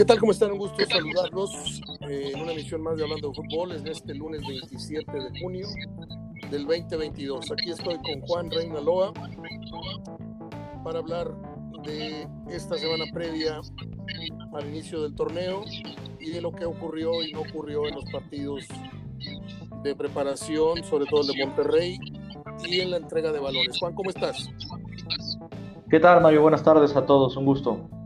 ¿Qué tal? ¿Cómo están? Un gusto saludarlos eh, en una emisión más de Hablando de Fútbol. Es de este lunes 27 de junio del 2022. Aquí estoy con Juan Reinaloa para hablar de esta semana previa al inicio del torneo y de lo que ocurrió y no ocurrió en los partidos de preparación, sobre todo el de Monterrey y en la entrega de balones. Juan, ¿cómo estás? ¿Qué tal, Mario? Buenas tardes a todos, un gusto.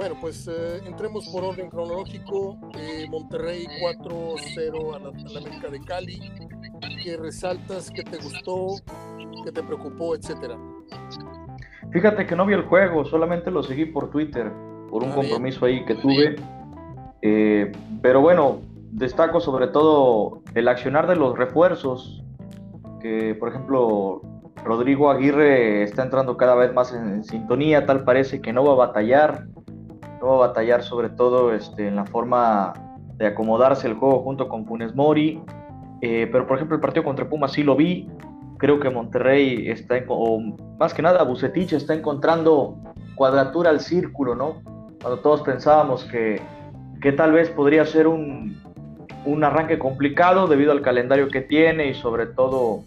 Bueno, pues eh, entremos por orden cronológico. Eh, Monterrey 4-0 a la, América de Cali. ¿Qué resaltas? ¿Qué te gustó? ¿Qué te preocupó? Etcétera. Fíjate que no vi el juego, solamente lo seguí por Twitter, por un ah, compromiso ahí que tuve. Eh, pero bueno, destaco sobre todo el accionar de los refuerzos, que por ejemplo Rodrigo Aguirre está entrando cada vez más en sintonía, tal parece que no va a batallar no va a batallar sobre todo este, en la forma de acomodarse el juego junto con Funes Mori. Eh, pero por ejemplo el partido contra Pumas sí lo vi. Creo que Monterrey está, o más que nada Bucetich está encontrando cuadratura al círculo, ¿no? Cuando todos pensábamos que, que tal vez podría ser un, un arranque complicado debido al calendario que tiene y sobre todo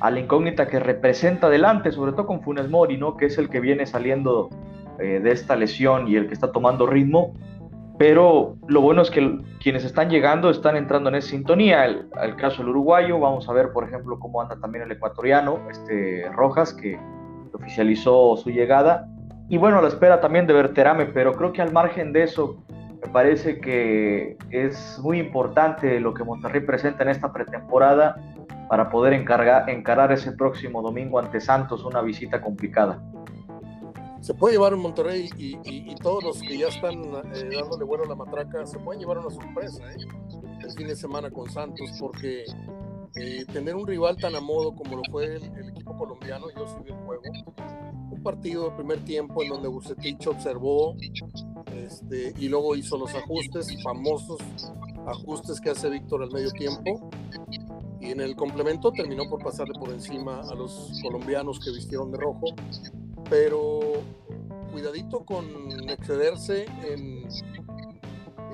a la incógnita que representa adelante, sobre todo con Funes Mori, ¿no? Que es el que viene saliendo eh, de esta lesión y el que está tomando ritmo, pero lo bueno es que quienes están llegando están entrando en esa sintonía. El, caso del uruguayo, vamos a ver, por ejemplo, cómo anda también el ecuatoriano, este Rojas, que oficializó su llegada. Y bueno, la espera también de Berterame, pero creo que al margen de eso, me parece que es muy importante lo que Monterrey presenta en esta pretemporada para poder encarar ese próximo domingo ante Santos, una visita complicada se puede llevar en Monterrey y, todos los que ya están eh, dándole vuelo a la matraca se pueden llevar una sorpresa ¿eh? el fin de semana con Santos porque eh, tener un rival tan a modo como lo fue el, equipo colombiano, yo subí el juego, un partido de primer tiempo en donde Bucetich observó este, y luego hizo los ajustes, famosos ajustes que hace Víctor al medio tiempo. Y en el complemento terminó por pasarle por encima a los colombianos que vistieron de rojo pero cuidadito con excederse en,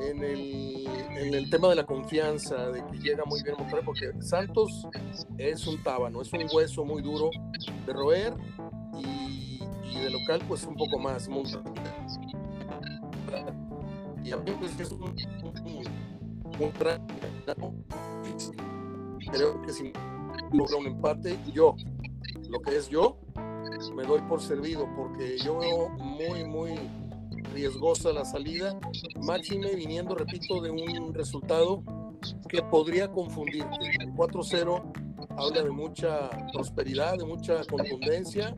en, el, tema de la confianza, de que llega muy bien Monterrey, porque Santos es un tábano, es un hueso muy duro de roer y, de local pues un poco más. y a mí pues es un, un, creo que si logra un empate, yo, lo que es yo, me doy por servido porque yo veo muy, muy riesgosa la salida, máxime viniendo, repito, de un resultado que podría confundirte. El 4-0 habla de mucha prosperidad, de mucha contundencia,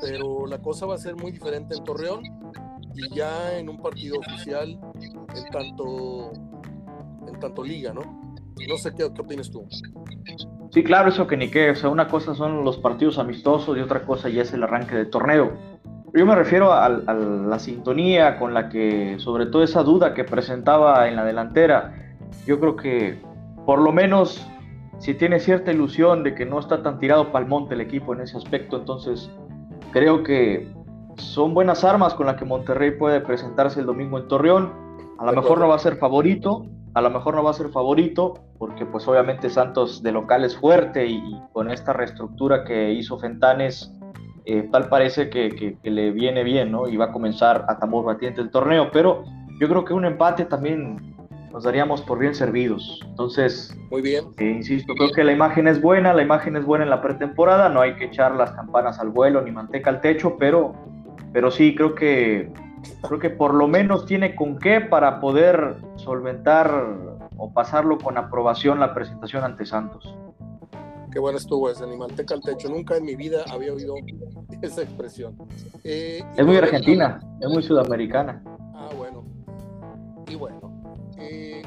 pero la cosa va a ser muy diferente en Torreón y ya en un partido oficial en tanto, en tanto liga, ¿no? No sé qué, qué opinas tú. Sí, claro, eso que ni qué. O sea, una cosa son los partidos amistosos y otra cosa ya es el arranque de torneo. Yo me refiero a, la sintonía con la que, sobre todo esa duda que presentaba en la delantera, yo creo que por lo menos si tiene cierta ilusión de que no está tan tirado para el monte el equipo en ese aspecto, entonces creo que son buenas armas con las que Monterrey puede presentarse el domingo en Torreón. A lo mejor no va a ser favorito, a lo mejor no va a ser favorito, porque pues obviamente Santos de local es fuerte y, con esta reestructura que hizo Fentanes, eh, tal parece que, le viene bien, ¿no? Y va a comenzar a tambor batiente el torneo, pero yo creo que un empate también nos daríamos por bien servidos. Entonces, muy bien. Eh, insisto, creo que la imagen es buena, la imagen es buena en la pretemporada, no hay que echar las campanas al vuelo ni manteca al techo, pero, pero sí, creo que creo que por lo menos tiene con qué para poder solventar o pasarlo con aprobación la presentación ante Santos. Qué bueno estuvo ese animalteca al techo. Nunca en mi vida había oído esa expresión. Eh, es muy argentina, es muy sudamericana. Ah, bueno. Y bueno. Eh,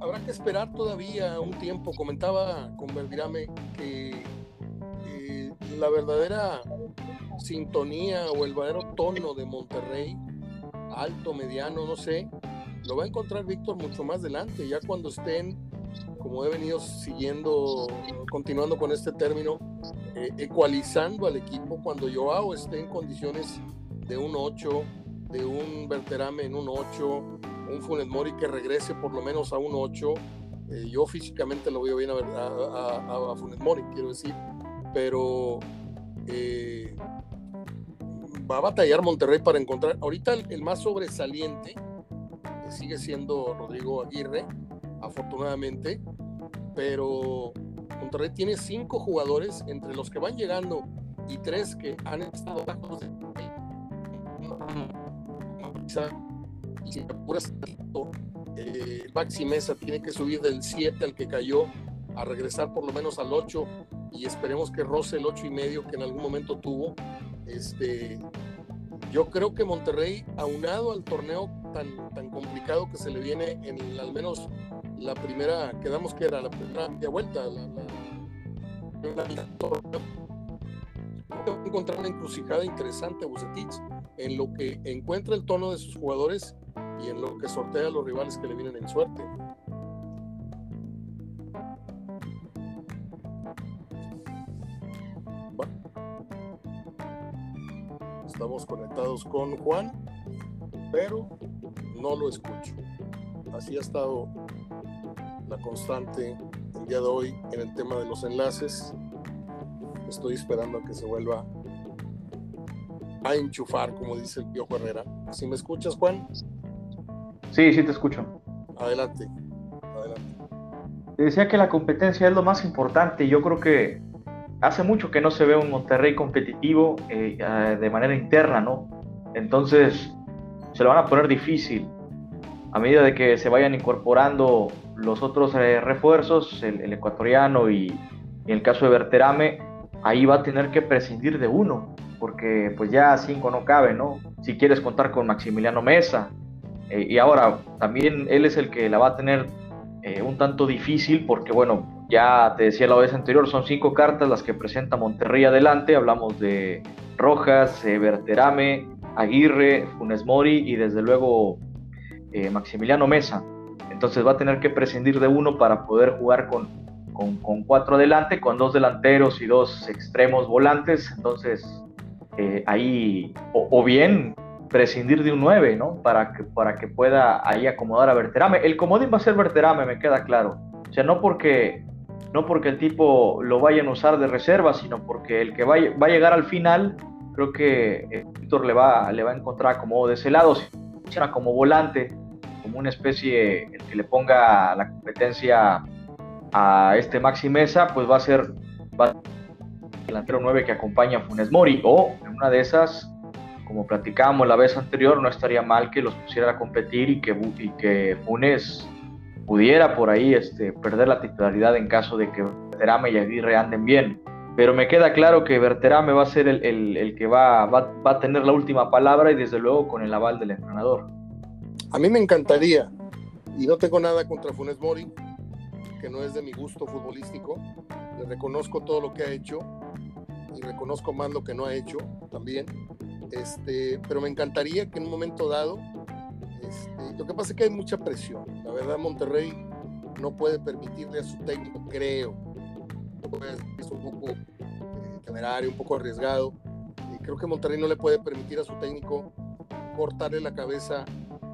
habrá que esperar todavía un tiempo. Comentaba con Belgrame que eh, la verdadera sintonía o el verdadero tono de Monterrey, alto, mediano, no sé, lo va a encontrar Víctor mucho más adelante, ya cuando estén, como he venido siguiendo, continuando con este término, eh, ecualizando al equipo, cuando Joao esté en condiciones de un 8, de un Berterame en un 8, un Funes Mori que regrese por lo menos a un 8. Eh, yo físicamente lo veo bien a, a, a, Funes Mori, quiero decir, pero eh, va a batallar Monterrey para encontrar. Ahorita el, más sobresaliente sigue siendo Rodrigo Aguirre, afortunadamente, pero Monterrey tiene cinco jugadores entre los que van llegando y tres que han estado bajos de si apuras eh, Maxi Mesa tiene que subir del 7 al que cayó a regresar por lo menos al 8 y esperemos que roce el 8 y medio que en algún momento tuvo. Este, yo creo que Monterrey, aunado al torneo tan, tan complicado que se le viene en al menos la primera, quedamos que era la primera vuelta, la, la, encontrar una encrucijada interesante Bucetich en lo que encuentra el tono de sus jugadores y en lo que sortea a los rivales que le vienen en suerte. Estamos conectados con Juan, pero no lo escucho. Así ha estado la constante el día de hoy en el tema de los enlaces. Estoy esperando a que se vuelva a enchufar, como dice el Piojo Herrera. ¿Si me escuchas, Juan? Sí, sí te escucho. Adelante, adelante. Te decía que la competencia es lo más importante. Yo creo que hace mucho que no se ve un Monterrey competitivo eh, eh, de manera interna, ¿no? Entonces se lo van a poner difícil. A medida de que se vayan incorporando los otros eh, refuerzos, el, ecuatoriano y, en el caso de Berterame, ahí va a tener que prescindir de uno, porque pues ya cinco no cabe, ¿no? Si quieres contar con Maximiliano Mesa, y ahora también él es el que la va a tener un tanto difícil, porque bueno, ya te decía la vez anterior, son cinco cartas las que presenta Monterrey adelante. Hablamos de Rojas, Berterame, eh, Aguirre, Funes Mori y desde luego eh, Maximiliano Mesa. Entonces va a tener que prescindir de uno para poder jugar con, con, cuatro adelante, con dos delanteros y dos extremos volantes. Entonces eh, ahí, o, bien prescindir de un 9, ¿no? Para que, para que pueda ahí acomodar a Berterame. El comodín va a ser Berterame, me queda claro. O sea, no porque no porque el tipo lo vayan a usar de reserva, sino porque el que va, a llegar al final, creo que eh, Víctor le va, le va a encontrar como de ese lado, si funciona como volante, como una especie, que le ponga la competencia a este Maxi Mesa, pues va a ser el delantero 9 que acompaña a Funes Mori, o en una de esas, como platicábamos la vez anterior, no estaría mal que los pusiera a competir y que, y que Funes pudiera por ahí este, perder la titularidad en caso de que Berterame y Aguirre anden bien. Pero me queda claro que Berterame va a ser el, que va, va, a tener la última palabra y desde luego con el aval del entrenador. A mí me encantaría, y no tengo nada contra Funes Mori, que no es de mi gusto futbolístico. Le reconozco todo lo que ha hecho y reconozco más lo que no ha hecho también. Este, pero me encantaría que en un momento dado este, lo que pasa es que hay mucha presión. La verdad, Monterrey no puede permitirle a su técnico, creo, es un poco eh, temerario, un poco arriesgado. Y creo que Monterrey no le puede permitir a su técnico cortarle la cabeza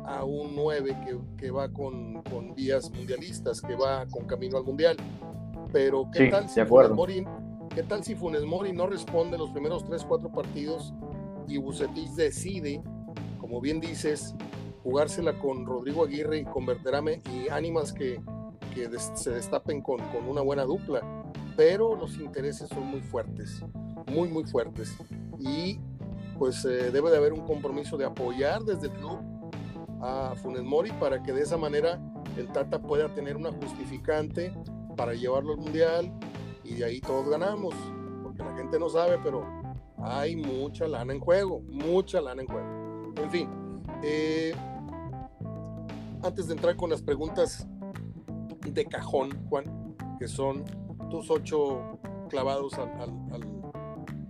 a un 9 que, que va con, con, vías mundialistas, que va con camino al mundial. Pero ¿qué, tal si Funes Mori, ¿qué tal si Funes Mori no responde los primeros 3, 4 partidos y Bucetich decide, como bien dices, jugársela con Rodrigo Aguirre y con Berterame y ánimas que, que se destapen con, con, una buena dupla. Pero los intereses son muy fuertes, muy, muy fuertes. Y pues eh, debe de haber un compromiso de apoyar desde el club a Funes Mori para que de esa manera el Tata pueda tener una justificante para llevarlo al Mundial y de ahí todos ganamos. Porque la gente no sabe, pero hay mucha lana en juego, mucha lana en juego. En fin, eh, antes de entrar con las preguntas de cajón, Juan, que son tus ocho clavados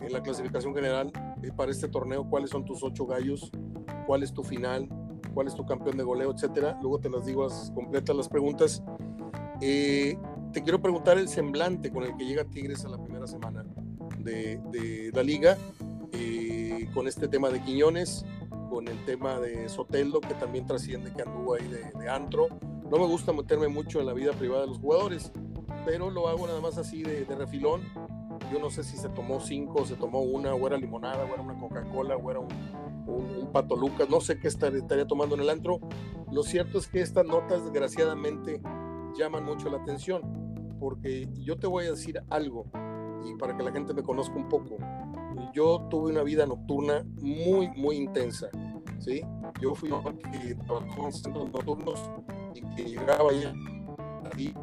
en la clasificación general eh, para este torneo, cuáles son tus ocho gallos, cuál es tu final, cuál es tu campeón de goleo, etcétera. Luego te las digo completas las preguntas. Eh, te quiero preguntar el semblante con el que llega Tigres a la primera semana de, la liga, eh, con este tema de Quiñones, con el tema de Soteldo, que también trasciende que anduvo ahí de, antro. No me gusta meterme mucho en la vida privada de los jugadores, pero lo hago nada más así de, refilón. Yo no sé si se tomó cinco, se tomó una, o era limonada, o era una Coca-Cola, o era un, un, Pato Lucas, no sé qué estaría, estaría tomando en el antro. Lo cierto es que estas notas, desgraciadamente, llaman mucho la atención, porque yo te voy a decir algo, y para que la gente me conozca un poco, yo tuve una vida nocturna muy, muy intensa, ¿sí? Yo fui un que trabajó en centros nocturnos y que llegaba ahí a 10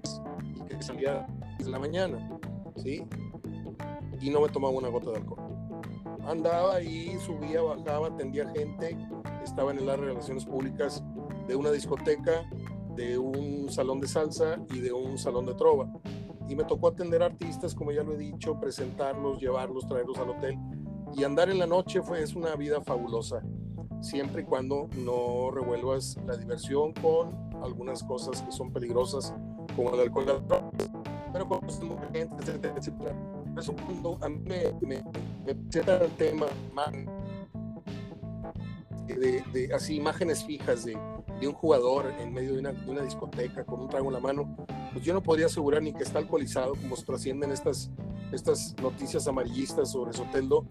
y que salía a la mañana, ¿sí? Y no me tomaba una gota de alcohol. Andaba ahí, subía, bajaba, atendía gente, estaba en las relaciones públicas de una discoteca, de un salón de salsa y de un salón de trova. Y me tocó atender artistas, como ya lo he dicho, presentarlos, llevarlos, traerlos al hotel. Y andar en la noche fue, es una vida fabulosa, siempre y cuando no revuelvas la diversión con algunas cosas que son peligrosas, como el alcohol, pero con gente, etcétera, etcétera. Por eso cuando a mí me, me, me el tema de, de, así imágenes fijas de, de un jugador en medio de una, de una, discoteca con un trago en la mano, pues yo no podría asegurar ni que está alcoholizado, como se trascienden estas, estas noticias amarillistas sobre Soteldo,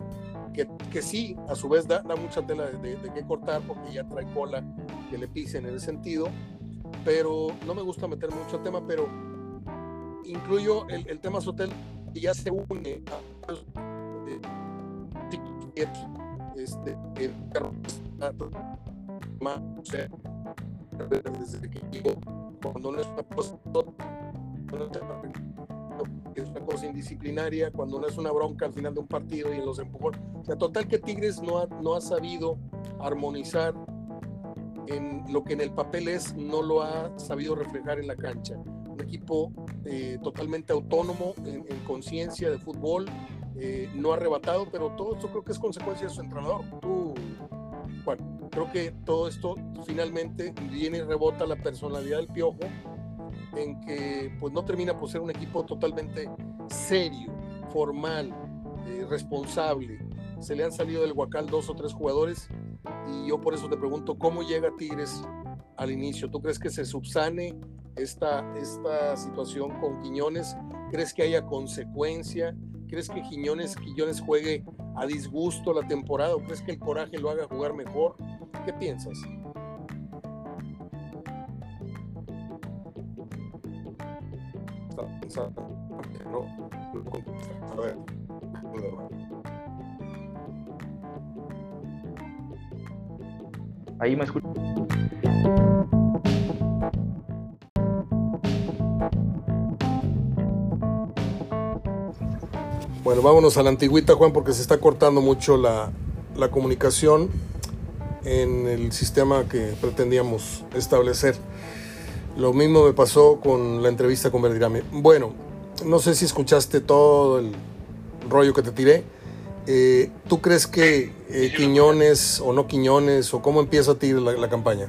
que, que sí, a su vez da, da mucha tela de, de, qué cortar porque ya trae cola que le pisen en ese sentido, pero no me gusta meter mucho el tema, pero incluyo el, el tema Soteldo y ya se une a este, el, desde que cuando no es una cosa, es una cosa indisciplinaria, cuando no es una bronca al final de un partido y en los empujones. O sea, total que Tigres no ha, no ha sabido armonizar en lo que en el papel es, no lo ha sabido reflejar en la cancha. Un equipo eh, totalmente autónomo en, conciencia de fútbol, eh, no arrebatado, pero todo esto creo que es consecuencia de su entrenador. Tú, bueno, creo que todo esto finalmente viene y rebota la personalidad del Piojo en que pues no termina por ser un equipo totalmente serio, formal, eh, responsable. Se le han salido del Huacal dos o tres jugadores y yo por eso te pregunto cómo llega Tigres al inicio. ¿Tú crees que se subsane esta, esta situación con Quiñones? ¿Crees que haya consecuencia? ¿Crees que Quiñones, Quiñones juegue a disgusto la temporada o crees que el coraje lo haga jugar mejor? ¿Qué piensas? Ahí me escucho. Bueno, vámonos a la antigüita, Juan, porque se está cortando mucho la, la comunicación en el sistema que pretendíamos establecer. Lo mismo me pasó con la entrevista con Verdirame. Bueno, no sé si escuchaste todo el rollo que te tiré. Eh, ¿Tú crees que eh, Quiñones o no Quiñones o cómo empieza a tirar la, la, campaña?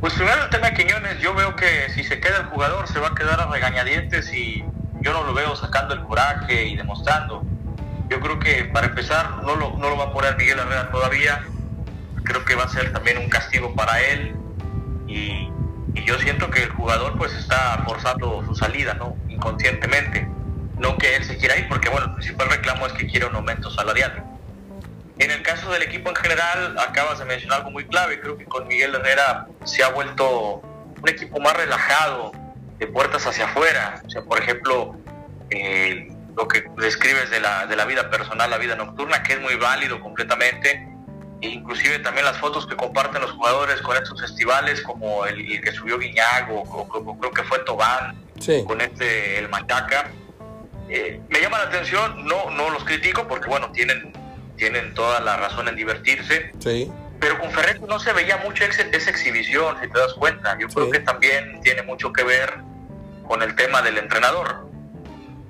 Pues primero el tema de Quiñones, yo veo que si se queda el jugador se va a quedar a regañadientes y yo no lo veo sacando el coraje y demostrando. Yo creo que para empezar no lo, no lo va a poner Miguel Herrera todavía. Creo que va a ser también un castigo para él. Y, yo siento que el jugador pues está forzando su salida, ¿no? Inconscientemente. No que él se quiera ir, porque bueno, el principal reclamo es que quiere un aumento salarial. En el caso del equipo en general, acabas de mencionar algo muy clave. Creo que con Miguel Herrera se ha vuelto un equipo más relajado, de puertas hacia afuera. O sea, por ejemplo, eh, lo que describes de la, de la vida personal, la vida nocturna, que es muy válido completamente. E inclusive también las fotos que comparten los jugadores con estos festivales, como el, que subió Guiñago, o, creo que fue Tobán, con este, el Machaca. Eh, me llama la atención, no, no los critico porque bueno, tienen, tienen toda la razón en divertirse. Sí. Pero con Ferretti no se veía mucho esa exhibición, si te das cuenta. Yo creo que también tiene mucho que ver con el tema del entrenador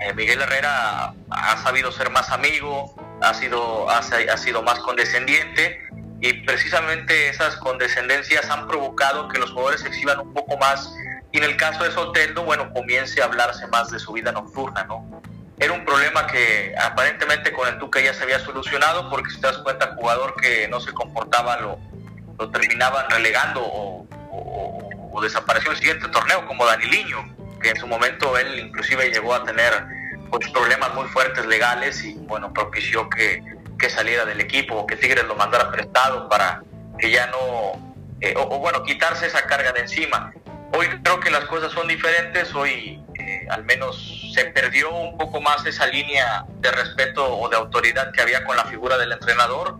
eh, Miguel Herrera ha sabido ser más amigo, ha sido, ha, sido más condescendiente y precisamente esas condescendencias han provocado que los jugadores se exhiban un poco más y en el caso de Soteldo, bueno, comience a hablarse más de su vida nocturna, ¿no? era un problema que aparentemente con el Tuca ya se había solucionado porque si te das cuenta, el jugador que no se comportaba lo, lo terminaban relegando o, desapareció en el siguiente torneo, como Daniliño, que en su momento él inclusive llegó a tener pues, problemas muy fuertes legales y bueno, propició que, que saliera del equipo que Tigres lo mandara prestado para que ya no, eh, o, bueno, quitarse esa carga de encima. Hoy creo que las cosas son diferentes, hoy eh, al menos se perdió un poco más esa línea de respeto o de autoridad que había con la figura del entrenador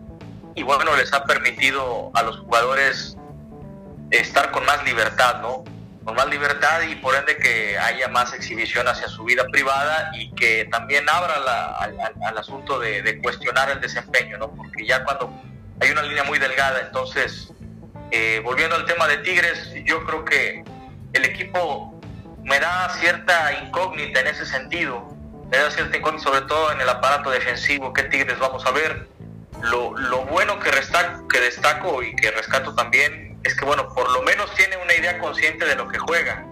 y bueno, les ha permitido a los jugadores estar con más libertad, ¿no? Más libertad y por ende que haya más exhibición hacia su vida privada y que también abra al, asunto de, cuestionar el desempeño, ¿no? Porque ya cuando hay una línea muy delgada, entonces, eh, volviendo al tema de Tigres, yo creo que el equipo me da cierta incógnita en ese sentido, me da cierta incógnita sobre todo en el aparato defensivo, qué Tigres vamos a ver. Lo, lo bueno que, que destaco y que rescato también es que, bueno, por lo menos tiene una idea consciente de lo que juega,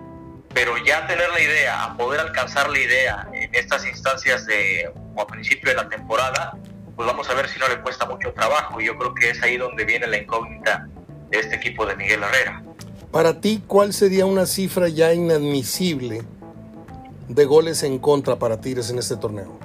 pero ya tener la idea, a poder alcanzar la idea en estas instancias de, o a principio de la temporada, pues vamos a ver si no le cuesta mucho trabajo. Y yo creo que es ahí donde viene la incógnita de este equipo de Miguel Herrera. Para ti, ¿cuál sería una cifra ya inadmisible de goles en contra para Tigres en este torneo?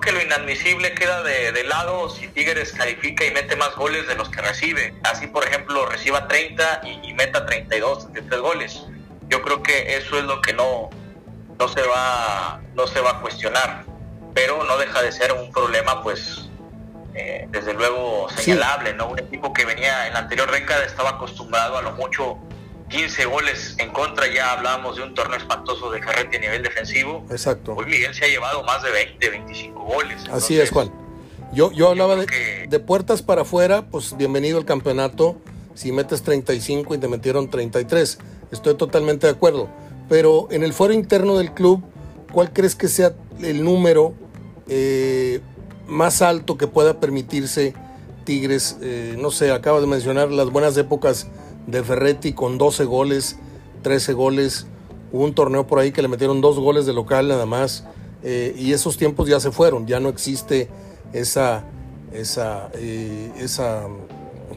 Creo que lo inadmisible queda de, lado si Tigres califica y mete más goles de los que recibe. Así, por ejemplo, reciba 30 y, meta 32, 33 goles. Yo creo que eso es lo que no, no, se va, no se va a cuestionar. Pero no deja de ser un problema, pues, eh, desde luego señalable, ¿no? Un equipo que venía en la anterior década estaba acostumbrado a lo mucho 15 goles en contra, ya hablábamos de un torneo espantoso de Ferretti a nivel defensivo. Exacto. Hoy Miguel se ha llevado más de 20, 25 goles. Así es, Juan. Yo, yo hablaba de, de, puertas para afuera, pues bienvenido al campeonato. Si metes 35 y te metieron 33, estoy totalmente de acuerdo. Pero en el fuero interno del club, ¿cuál crees que sea el número eh, más alto que pueda permitirse Tigres? Eh, no sé, acabas de mencionar las buenas épocas de Ferretti con 12 goles, 13 goles. Un torneo por ahí que le metieron dos goles de local nada más. Eh, y esos tiempos ya se fueron, ya no existe esa, esa, eh, esa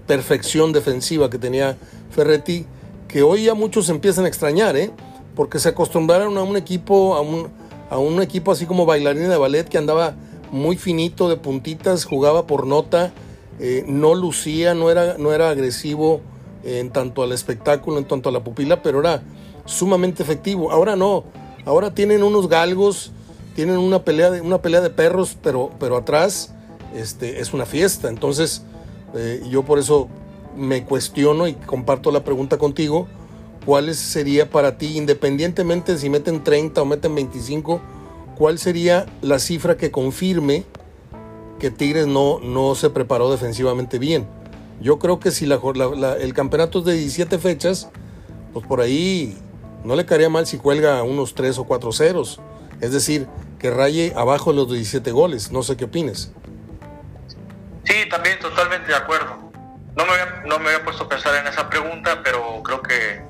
perfección defensiva que tenía Ferretti, que hoy ya muchos empiezan a extrañar, ¿eh? porque se acostumbraron a un equipo, a un, a un equipo así como bailarina de ballet que andaba muy finito de puntitas, jugaba por nota, no lucía, no era, no era agresivo en tanto al espectáculo, en tanto a la pupila, pero era sumamente efectivo. Ahora no, ahora tienen unos galgos, tienen una pelea de, una pelea de perros, pero, pero atrás este, es una fiesta. Entonces, eh, yo por eso me cuestiono y comparto la pregunta contigo, ¿cuál sería para ti, independientemente si meten 30 o meten 25, cuál sería la cifra que confirme que Tigres no, no se preparó defensivamente bien? Yo creo que si la, el campeonato es de 17 fechas, pues por ahí no le caería mal si cuelga unos 3 o 4 ceros. Es decir, que raye abajo de los 17 goles. No sé qué opines. Sí, también totalmente de acuerdo. No me había, no me había puesto a pensar en esa pregunta, pero creo que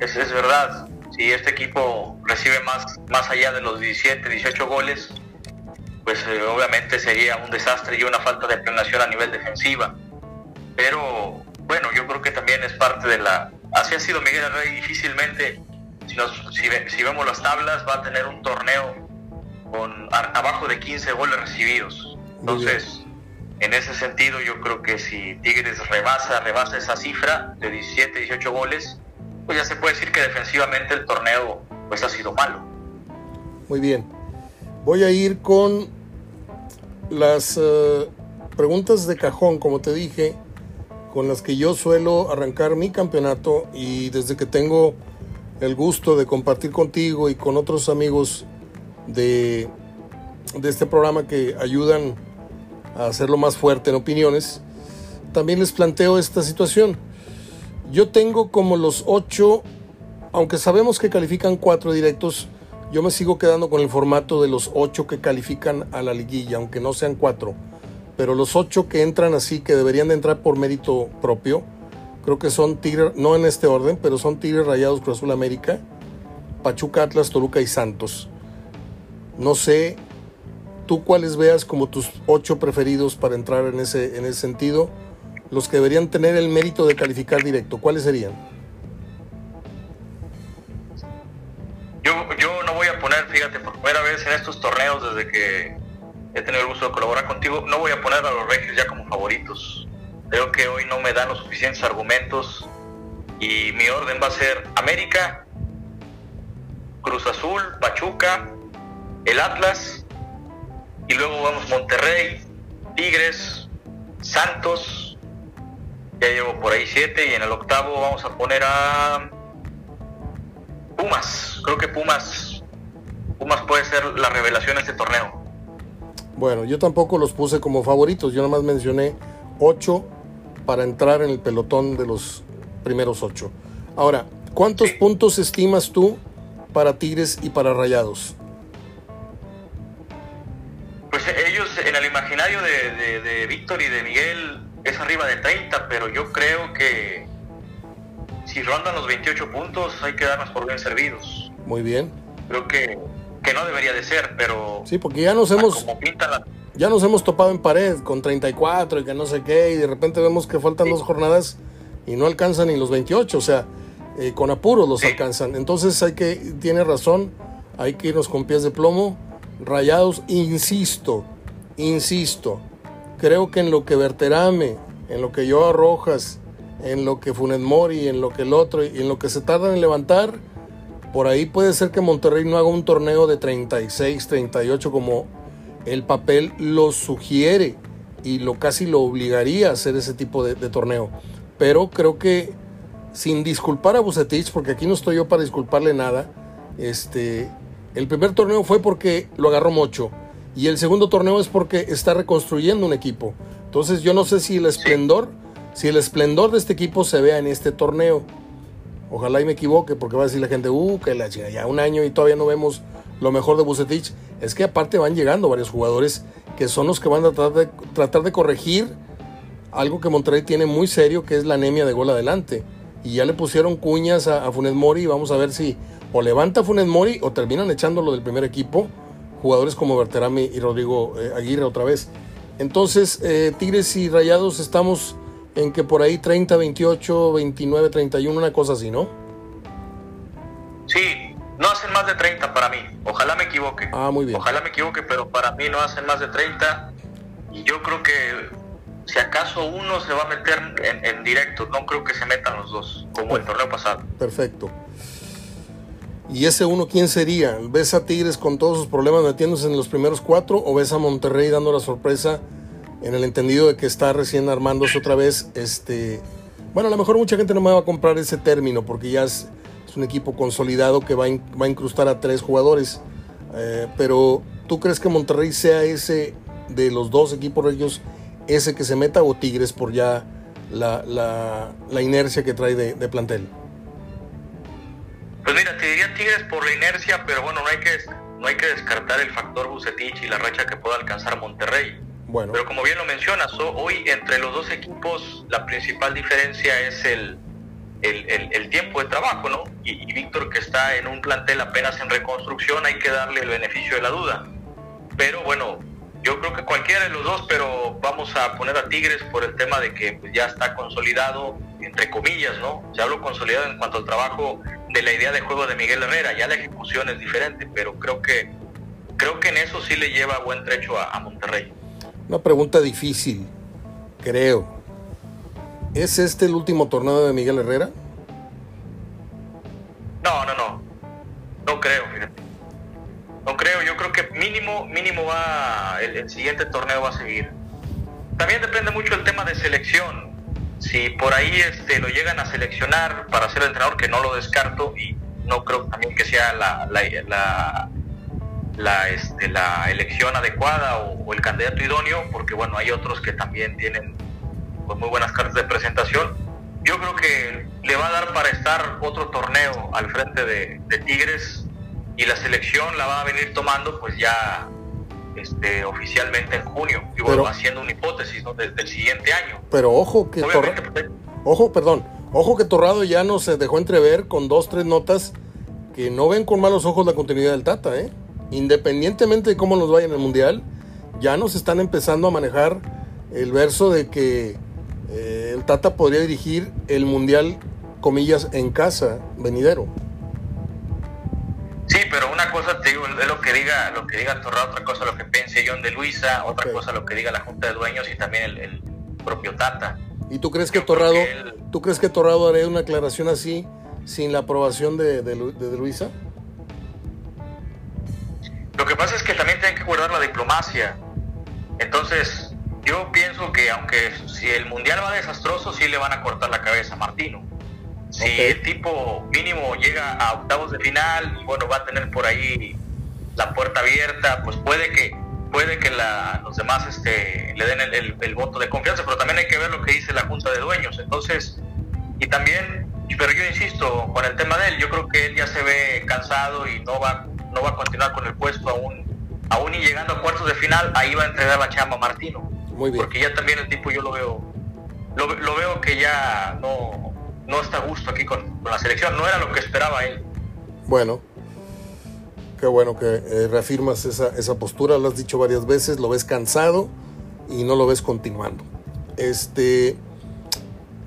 es, es verdad. Si este equipo recibe más, más allá de los 17, 18 goles, pues eh, obviamente sería un desastre y una falta de planeación a nivel defensiva pero bueno, yo creo que también es parte de la... Así ha sido Miguel Rey, difícilmente, si, si, vemos las tablas, va a tener un torneo con abajo de 15 goles recibidos. Entonces, en ese sentido, yo creo que si Tigres rebasa, rebasa esa cifra de 17, 18 goles, pues ya se puede decir que defensivamente el torneo pues ha sido malo. Muy bien. Voy a ir con las eh, preguntas de cajón, como te dije con las que yo suelo arrancar mi campeonato y desde que tengo el gusto de compartir contigo y con otros amigos de, de este programa que ayudan a hacerlo más fuerte en opiniones, también les planteo esta situación. Yo tengo como los ocho, aunque sabemos que califican cuatro directos, yo me sigo quedando con el formato de los ocho que califican a la liguilla, aunque no sean cuatro pero los ocho que entran así, que deberían de entrar por mérito propio, creo que son Tigres, no en este orden, pero son Tigres Rayados Cruz Azul América, Pachuca, Atlas, Toluca y Santos. No sé, tú cuáles veas como tus ocho preferidos para entrar en ese, en ese sentido, los que deberían tener el mérito de calificar directo, ¿cuáles serían? Yo, yo no voy a poner, fíjate, por primera vez en estos torneos desde que he tenido el gusto de colaborar contigo, no voy a poner a los Regios ya como favoritos. Creo que hoy no me dan los suficientes argumentos y mi orden va a ser América, Cruz Azul, Pachuca, el Atlas y luego vamos Monterrey, Tigres, Santos, ya llevo por ahí siete y en el octavo vamos a poner a Pumas. Creo que Pumas, Pumas puede ser la revelación de este torneo. Bueno, yo tampoco los puse como favoritos, yo nomás mencioné ocho para entrar en el pelotón de los primeros ocho. Ahora, ¿cuántos puntos estimas tú para Tigres y para Rayados? Pues ellos en el imaginario de, Víctor y de Miguel es arriba de 30, pero yo creo que si rondan los 28 puntos hay que darnos por bien servidos. Muy bien. Creo que, que no debería de ser, pero... Sí, porque ya nos hemos... Ya nos hemos topado en pared con 34 y que no sé qué, y de repente vemos que faltan dos jornadas y no alcanzan ni los 28, o sea, eh, con apuros los alcanzan. Entonces hay que, tiene razón, hay que irnos con pies de plomo Rayados, insisto, insisto, creo que en lo que Verterame, en lo que Joa Rojas, en lo que Funet Mori, en lo que el otro y en lo que se tardan en levantar, por ahí puede ser que Monterrey no haga un torneo de 36, 38 como el papel lo sugiere y lo casi lo obligaría a hacer ese tipo de, de torneo. Pero creo que sin disculpar a Bucetich, porque aquí no estoy yo para disculparle nada, este, el primer torneo fue porque lo agarró Mocho. Y el segundo torneo es porque está reconstruyendo un equipo. Entonces yo no sé si el esplendor, si el esplendor de este equipo se vea en este torneo. Ojalá y me equivoque, porque va a decir la gente, uh, que la ya un año y todavía no vemos lo mejor de Bucetich. Es que aparte van llegando varios jugadores que son los que van a tratar de, tratar de corregir algo que Monterrey tiene muy serio, que es la anemia de gol adelante. Y ya le pusieron cuñas a, a Funes Mori y vamos a ver si o levanta Funes Mori o terminan echándolo del primer equipo, jugadores como Berterami y Rodrigo eh, Aguirre otra vez. Entonces, eh, Tigres y Rayados estamos en que por ahí 30, 28, 29, 31, una cosa así, ¿no? Sí, no hacen más de 30 para mí. Ojalá me equivoque. Ah, muy bien. Ojalá me equivoque, pero para mí no hacen más de 30. Y yo creo que si acaso uno se va a meter en, directo, no creo que se metan los dos, como el torneo pasado. Perfecto. ¿Y ese uno quién sería? ¿Ves a Tigres con todos sus problemas metiéndose en los primeros cuatro o ves a Monterrey dando la sorpresa en el entendido de que está recién armándose otra vez? Este, bueno, a lo mejor mucha gente no me va a comprar ese término porque ya es, un equipo consolidado que va a, va a incrustar a tres jugadores. Eh, pero ¿tú crees que Monterrey sea ese de los dos equipos regios, ese que se meta o Tigres por ya la, la, inercia que trae de plantel? Pues mira, te diría Tigres por la inercia, pero bueno, no hay que, no hay que descartar el factor Bucetich y la racha que pueda alcanzar Monterrey. Bueno. Pero como bien lo mencionas, hoy entre los dos equipos la principal diferencia es el, el, tiempo de trabajo, ¿no? Y, Víctor que está en un plantel apenas en reconstrucción, hay que darle el beneficio de la duda. Pero bueno, yo creo que cualquiera de los dos, pero vamos a poner a Tigres por el tema de que pues, ya está consolidado, entre comillas, ¿no? Se hablo consolidado en cuanto al trabajo de la idea de juego de Miguel Herrera. Ya la ejecución es diferente, pero creo que creo que en eso sí le lleva buen trecho a, Monterrey. Una pregunta difícil, creo. ¿Es este el último torneo de Miguel Herrera? No, no, no. No creo, fíjate. No creo, yo creo que mínimo, mínimo va, el, el siguiente torneo va a seguir. También depende mucho el tema de selección si por ahí este, lo llegan a seleccionar para ser entrenador, que no lo descarto y no creo también que sea la, la, la, este, la elección adecuada o, el candidato idóneo, porque bueno, hay otros que también tienen pues, muy buenas cartas de presentación. Yo creo que le va a dar para estar otro torneo al frente de, de Tigres y la selección la va a venir tomando pues ya este, oficialmente en junio, y pero, haciendo una hipótesis del siguiente año. Pero ojo que ojo, perdón, ojo que Torrado ya nos dejó entrever con dos, tres notas que no ven con malos ojos la continuidad del Tata, ¿eh? Independientemente de cómo nos vaya en el Mundial, ya nos están empezando a manejar el verso de que eh, el Tata podría dirigir el Mundial, comillas, en casa, venidero. Sí, pero una cosa te digo, es lo que diga, lo que diga Torra, otra cosa lo que piense John de Luisa, otra cosa lo que diga la Junta de Dueños y también el, propio Tata. ¿Y tú crees que Torrado, tú crees que Torrado haría una aclaración así sin la aprobación de, de, Luisa? Lo que pasa es que también tienen que guardar la diplomacia. Entonces, yo pienso que aunque si el mundial va desastroso, sí le van a cortar la cabeza a Martino. Si el tipo mínimo llega a octavos de final bueno, va a tener por ahí la puerta abierta, pues puede que puede que los demás este, le den el, voto de confianza, pero también hay que ver lo que dice la Junta de Dueños. Entonces, y también, pero yo insisto, con el tema de él, yo creo que él ya se ve cansado y no va, no va a continuar con el puesto aún, aún y llegando a cuartos de final, ahí va a entregar la chamba a Martino. Muy bien. Porque ya también el tipo yo lo veo, lo, veo que ya no, no está a gusto aquí con, la selección, no era lo que esperaba él. Bueno, qué bueno que eh, reafirmas esa, esa, postura, lo has dicho varias veces, lo ves cansado y no lo ves continuando. Este,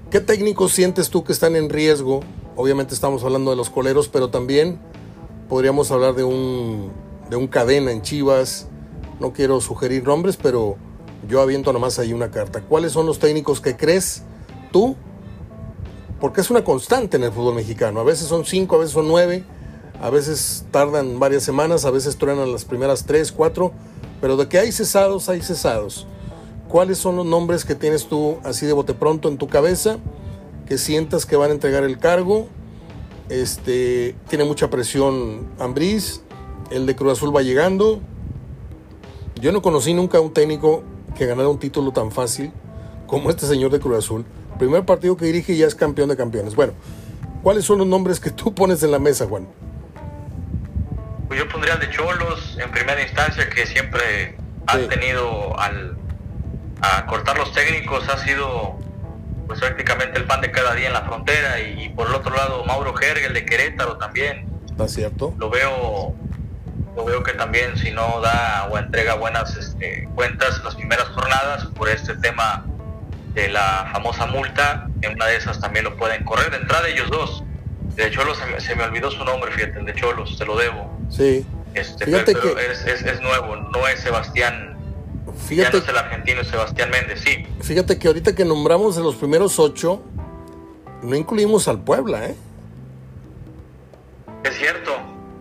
¿Qué técnicos sientes tú que están en riesgo? Obviamente estamos hablando de los coleros, pero también podríamos hablar de un, de un cadena en Chivas. No quiero sugerir nombres, pero yo aviento nomás ahí una carta. ¿Cuáles son los técnicos que crees tú porque es una constante en el fútbol mexicano. A veces son cinco, a veces son nueve, a veces tardan varias semanas, a veces truenan las primeras tres, cuatro, pero de que hay cesados, hay cesados. ¿Cuáles son los nombres que tienes tú así de bote pronto en tu cabeza, que sientas que van a entregar el cargo? Este, tiene mucha presión Ambriz, el de Cruz Azul va llegando. Yo no conocí nunca un técnico que ganara un título tan fácil como este señor de Cruz Azul. Primer partido que dirige y ya es campeón de campeones. Bueno, ¿cuáles son los nombres que tú pones en la mesa, Juan? Pues yo pondría el de Cholos en primera instancia, que siempre ha tenido al a cortar los técnicos, ha sido pues prácticamente el pan de cada día en la frontera. Y, por el otro lado, Mauro Gergel de Querétaro también. Está cierto. Lo veo lo veo que también si no da o entrega buenas este, cuentas las primeras jornadas por este tema de la famosa multa, en una de esas también lo pueden correr. De entrada ellos dos. De Cholos se me, olvidó su nombre, fíjate, de Cholos, te lo debo. Sí. Este, fíjate que... es, nuevo, no es Sebastián. Fíjate, ya no es el argentino Sebastián Méndez, sí. Fíjate que ahorita que nombramos de los primeros ocho, no incluimos al Puebla, ¿eh? Es cierto,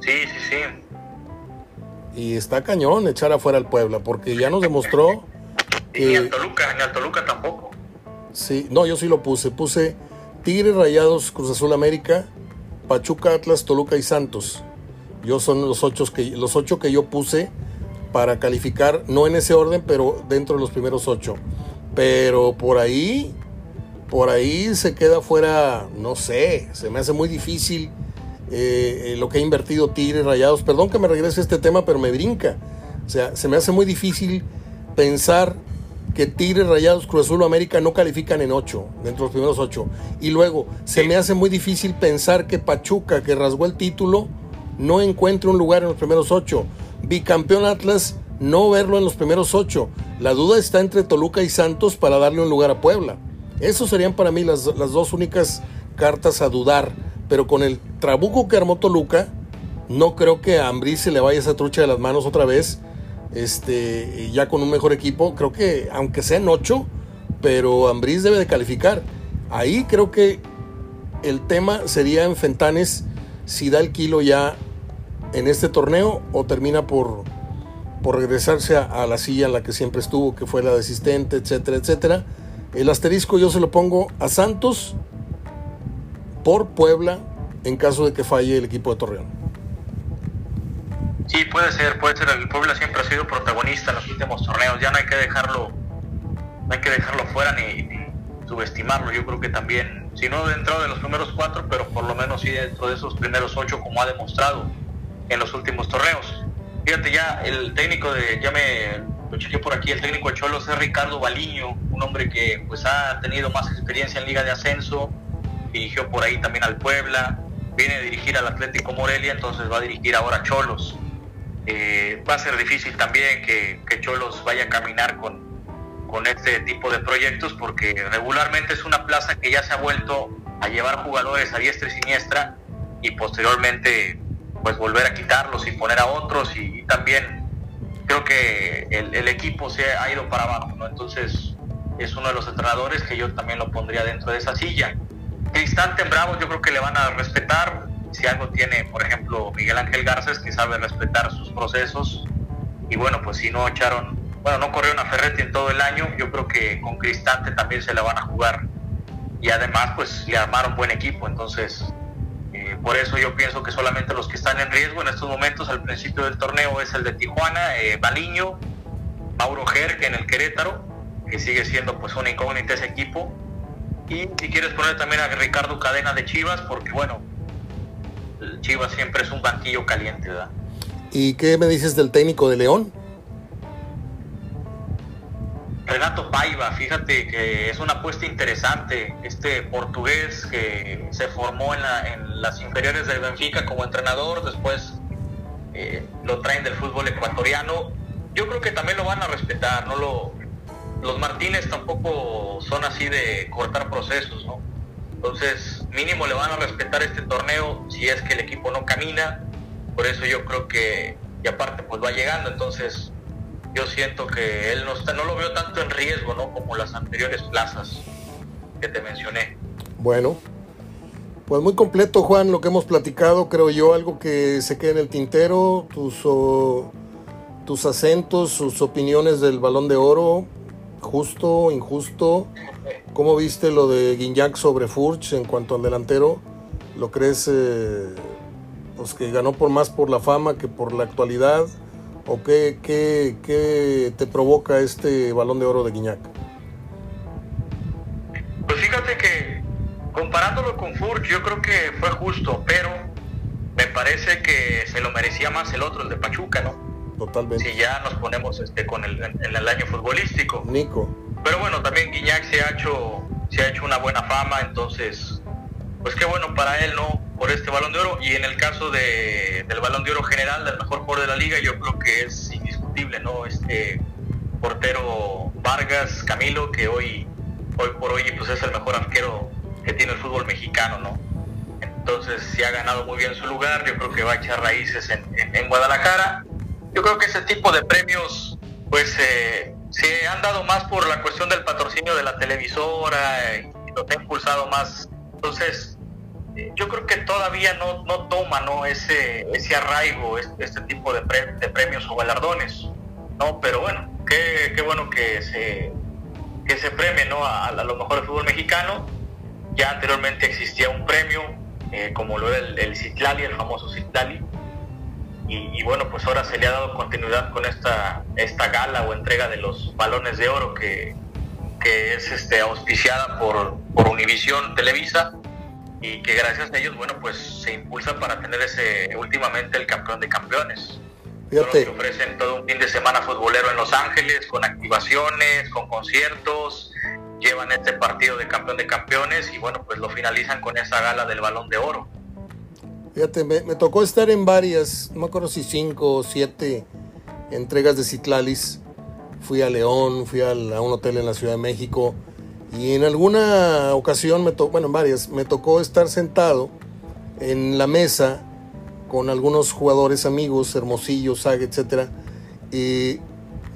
sí, sí, sí. Y está cañón echar afuera al Puebla, porque ya nos demostró. y ni al Toluca, ni al Toluca tampoco. Sí, no, yo sí lo puse. Puse Tigres, Rayados, Cruz Azul América, Pachuca, Atlas, Toluca y Santos. Yo son los ocho que, los ocho que yo puse para calificar, no en ese orden, pero dentro de los primeros ocho. Pero por ahí, por ahí se queda fuera, no sé, se me hace muy difícil eh, lo que ha invertido Tigres, Rayados. Perdón que me regrese a este tema, pero me brinca. O sea, se me hace muy difícil pensar que Tigres, Rayados, Cruz Azul o América no califican en ocho, dentro de los primeros ocho. Y luego, se me hace muy difícil pensar que Pachuca, que rasgó el título, no encuentre un lugar en los primeros ocho. Bicampeón Atlas, no verlo en los primeros ocho. La duda está entre Toluca y Santos para darle un lugar a Puebla. Esos serían para mí las, las dos únicas cartas a dudar. Pero con el trabuco que armó Toluca, no creo que a Ambrí se le vaya esa trucha de las manos otra vez este, ya con un mejor equipo. Creo que, aunque sean ocho, pero Ambriz debe de calificar. Ahí creo que el tema sería en Fentanes si da el kilo ya en este torneo o termina por, por regresarse a, la silla en la que siempre estuvo, que fue la de asistente, etcétera, etcétera. El asterisco yo se lo pongo a Santos por Puebla en caso de que falle el equipo de Torreón. Sí, puede ser, puede ser. El Puebla siempre ha sido protagonista en los últimos torneos. Ya no hay que dejarlo, no hay que dejarlo fuera ni, subestimarlo. Yo creo que también, si no dentro de los primeros cuatro, pero por lo menos sí dentro de esos primeros ocho, como ha demostrado en los últimos torneos. Fíjate ya, el técnico de, ya me lo chequé por aquí, el técnico de Cholos es Ricardo Baliño, un hombre que pues ha tenido más experiencia en Liga de Ascenso, dirigió por ahí también al Puebla, viene a dirigir al Atlético Morelia, entonces va a dirigir ahora Cholos. Eh, va a ser difícil también que, que, Cholos vaya a caminar con, con este tipo de proyectos porque regularmente es una plaza que ya se ha vuelto a llevar jugadores a diestra y siniestra y posteriormente pues volver a quitarlos y poner a otros y, también creo que el, equipo se ha ido para abajo, ¿no? Entonces es uno de los entrenadores que yo también lo pondría dentro de esa silla. Cristante en Bravo yo creo que le van a respetar, si algo tiene, por ejemplo, Miguel Ángel Garces, que sabe respetar sus procesos, y bueno, pues si no echaron, bueno, no corrieron a Ferretti en todo el año, yo creo que con Cristante también se la van a jugar, y además pues le armaron buen equipo, entonces por eso yo pienso que solamente los que están en riesgo en estos momentos al principio del torneo es el de Tijuana, eh, Baliño, Mauro Ger, en el Querétaro, que sigue siendo pues una incógnita ese equipo. Y si quieres poner también a Ricardo Cadena de Chivas, porque bueno, Chivas siempre es un banquillo caliente, ¿verdad? ¿Y qué me dices del técnico de León? Renato Paiva, fíjate que es una apuesta interesante. Este portugués que se formó en, las inferiores del Benfica como entrenador, después eh, lo traen del fútbol ecuatoriano. Yo creo que también lo van a respetar, no lo, los Martínez tampoco son así de cortar procesos, ¿no? Entonces, mínimo le van a respetar este torneo si es que el equipo no camina. Por eso yo creo que, y aparte, pues va llegando. Entonces, yo siento que él no está, no lo veo tanto en riesgo, ¿no? Como las anteriores plazas que te mencioné. Bueno, pues muy completo, Juan, lo que hemos platicado, creo yo, algo que se queda en el tintero, tus, tus acentos, sus opiniones del balón de oro, justo, injusto. ¿Cómo viste lo de Guignac sobre Furch en cuanto al delantero? ¿Lo crees eh, pues que ganó por más por la fama que por la actualidad? ¿O qué, qué, te provoca este balón de oro de Guiñac? Pues fíjate que comparándolo con Furch, yo creo que fue justo, pero me parece que se lo merecía más el otro, el de Pachuca, ¿no? Totalmente. Si ya nos ponemos este con el, en el año futbolístico. Nico. Pero bueno, también Guiñac se ha hecho, se ha hecho una buena fama, entonces, pues qué bueno para él, ¿no? por este balón de oro. Y en el caso de, del balón de oro general del mejor jugador de la liga yo creo que es indiscutible no este portero Vargas Camilo que hoy hoy por hoy pues es el mejor arquero que tiene el fútbol mexicano no entonces si ha ganado muy bien su lugar yo creo que va a echar raíces en, en, Guadalajara. Yo creo que ese tipo de premios pues eh, se han dado más por la cuestión del patrocinio de la televisora y lo ha impulsado más entonces yo creo que todavía no, no toma ¿no? Ese, ese arraigo, este, tipo de, de, premios o galardones, ¿no? Pero bueno, qué, qué bueno que se, que se premie ¿no? a, lo mejor del fútbol mexicano. Ya anteriormente existía un premio, eh, como lo era el, el, Citlali, el famoso Citlali. Y, y, bueno, pues ahora se le ha dado continuidad con esta, esta gala o entrega de los balones de oro que, que es este, auspiciada por, por Univisión Televisa y que gracias a ellos, bueno, pues se impulsa para tener ese últimamente el campeón de campeones. Fíjate. Que ofrecen todo un fin de semana futbolero en Los Ángeles, con activaciones, con conciertos, llevan este partido de campeón de campeones y bueno, pues lo finalizan con esa gala del balón de oro. Fíjate, me, tocó estar en varias, no me acuerdo si cinco o siete entregas de Citlalis. Fui a León, fui a, a un hotel en la Ciudad de México y en alguna ocasión, me tocó, bueno, en varias, me tocó estar sentado en la mesa con algunos jugadores amigos, Hermosillo, Saga, etc. Y,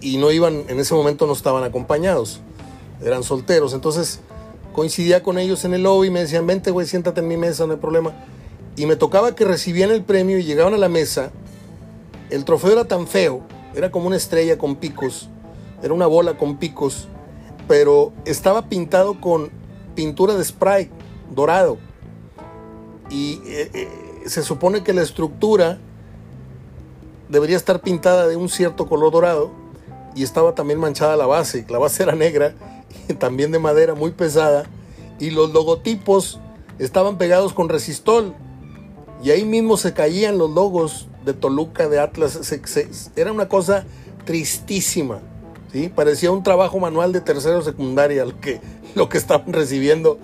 y no iban, en ese momento no estaban acompañados, eran solteros. Entonces coincidía con ellos en el lobby me decían, vente, güey, siéntate en mi mesa, no hay problema. Y me tocaba que recibían el premio y llegaban a la mesa. El trofeo era tan feo, era como una estrella con picos, era una bola con picos pero estaba pintado con pintura de spray dorado. Y eh, eh, se supone que la estructura debería estar pintada de un cierto color dorado y estaba también manchada la base. La base era negra y también de madera muy pesada y los logotipos estaban pegados con resistol y ahí mismo se caían los logos de Toluca, de Atlas. era una cosa tristísima. Parecía un trabajo manual de tercero secundaria lo que, lo que estaban recibiendo